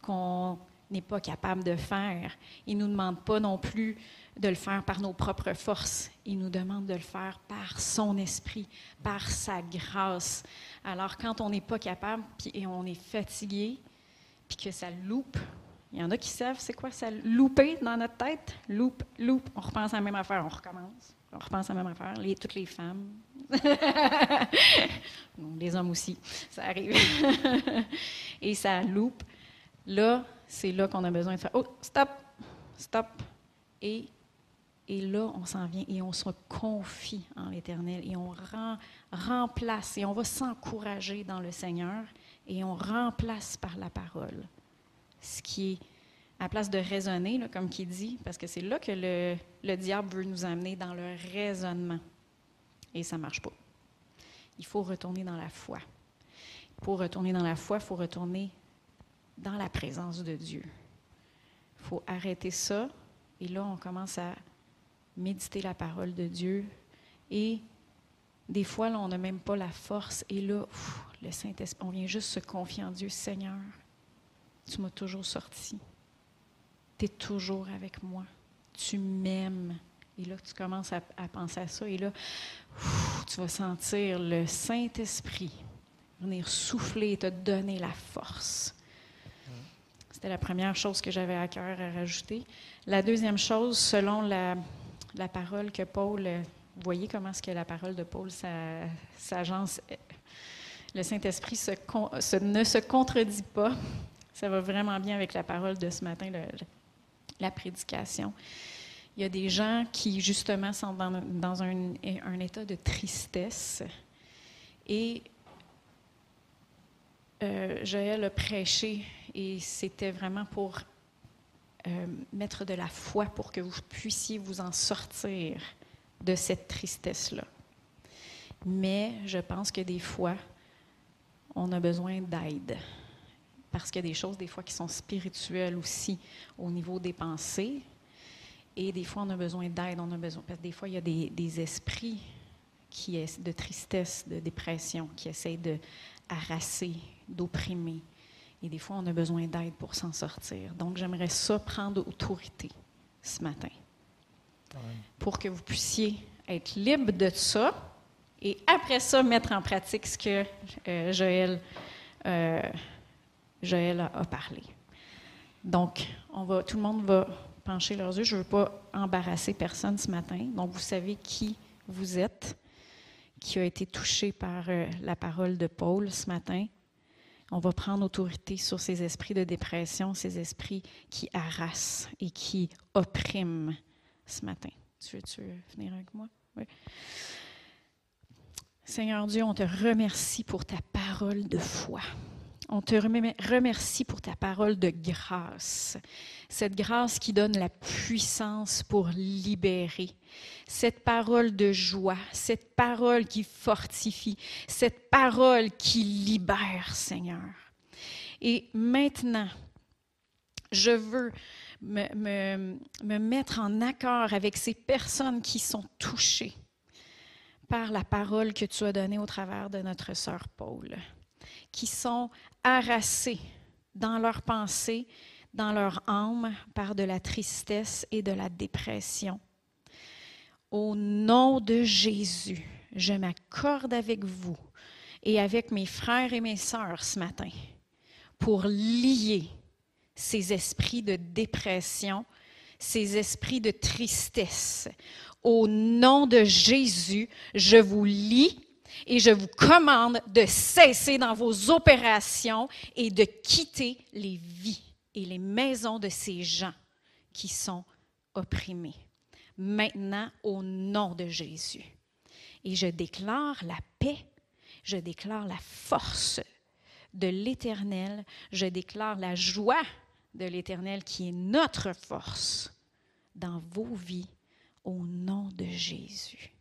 qu'on n'est pas capable de faire. Il ne nous demande pas non plus de le faire par nos propres forces. Il nous demande de le faire par son esprit, par sa grâce. Alors, quand on n'est pas capable et on est fatigué, puis que ça loupe, il y en a qui savent c'est quoi ça louper dans notre tête? Loupe, loupe. On repense à la même affaire, on recommence. On repense à la même affaire. Les, toutes les femmes. Les hommes aussi, ça arrive. et ça loupe. Là, c'est là qu'on a besoin de faire Oh, stop, stop. Et, et là, on s'en vient et on se confie en l'Éternel et on rem- remplace et on va s'encourager dans le Seigneur et on remplace par la parole. Ce qui est à place de raisonner, comme qui dit, parce que c'est là que le, le diable veut nous amener dans le raisonnement. Et ça ne marche pas. Il faut retourner dans la foi. Pour retourner dans la foi, il faut retourner dans la présence de Dieu. Il faut arrêter ça. Et là, on commence à méditer la parole de Dieu. Et des fois, on n'a même pas la force. Et là, le Saint-Esprit, on vient juste se confier en Dieu. Seigneur, tu m'as toujours sorti. Tu es toujours avec moi. Tu m'aimes. Et là, tu commences à, penser à ça. Et là, tu vas sentir le Saint-Esprit venir souffler et te donner la force. C'était la première chose que j'avais à cœur à rajouter. La deuxième chose, selon la, parole que Paul, vous voyez comment est-ce que la parole de Paul s'agence. Le Saint-Esprit ne se contredit pas. Ça va vraiment bien avec la parole de ce matin, la prédication. Il y a des gens qui, justement, sont dans, un état de tristesse. Et euh, Joël a prêché et c'était vraiment pour euh, mettre de la foi pour que vous puissiez vous en sortir de cette tristesse-là. Mais je pense que des fois, on a besoin d'aide. Parce qu'il y a des choses, des fois, qui sont spirituelles aussi au niveau des pensées. Et des fois, on a besoin d'aide. On a besoin, parce que des fois, il y a des, des esprits qui est de tristesse, de dépression, qui essayent de harasser, d'opprimer. Et des fois, on a besoin d'aide pour s'en sortir. Donc, j'aimerais ça prendre autorité ce matin pour que vous puissiez être libre de ça et après ça, mettre en pratique ce que euh, Joël, euh, Joël a, parlé. Donc, on va, tout le monde va pencher leurs yeux. Je ne veux pas embarrasser personne ce matin. Donc, vous savez qui vous êtes, qui a été touché par euh, la parole de Paul ce matin. On va prendre autorité sur ces esprits de dépression, ces esprits qui harassent et qui oppriment ce matin. Tu veux-tu venir avec moi? Oui. Seigneur Dieu, on te remercie pour ta parole de foi. On te remer- remercie pour ta parole de grâce. Cette grâce qui donne la puissance pour libérer. Cette parole de joie, cette parole qui fortifie, cette parole qui libère, Seigneur. Et maintenant, je veux me mettre en accord avec ces personnes qui sont touchées par la parole que tu as donnée au travers de notre sœur Paul, qui sont harassées dans leurs pensées, dans leur âme par de la tristesse et de la dépression. Au nom de Jésus, je m'accorde avec vous et avec mes frères et mes sœurs ce matin pour lier ces esprits de dépression, ces esprits de tristesse. Au nom de Jésus, je vous lie et je vous commande de cesser dans vos opérations et de quitter les vies et les maisons de ces gens qui sont opprimés. Maintenant, au nom de Jésus. Et je déclare la paix, je déclare la force de l'Éternel, je déclare la joie de l'Éternel qui est notre force dans vos vies au nom de Jésus.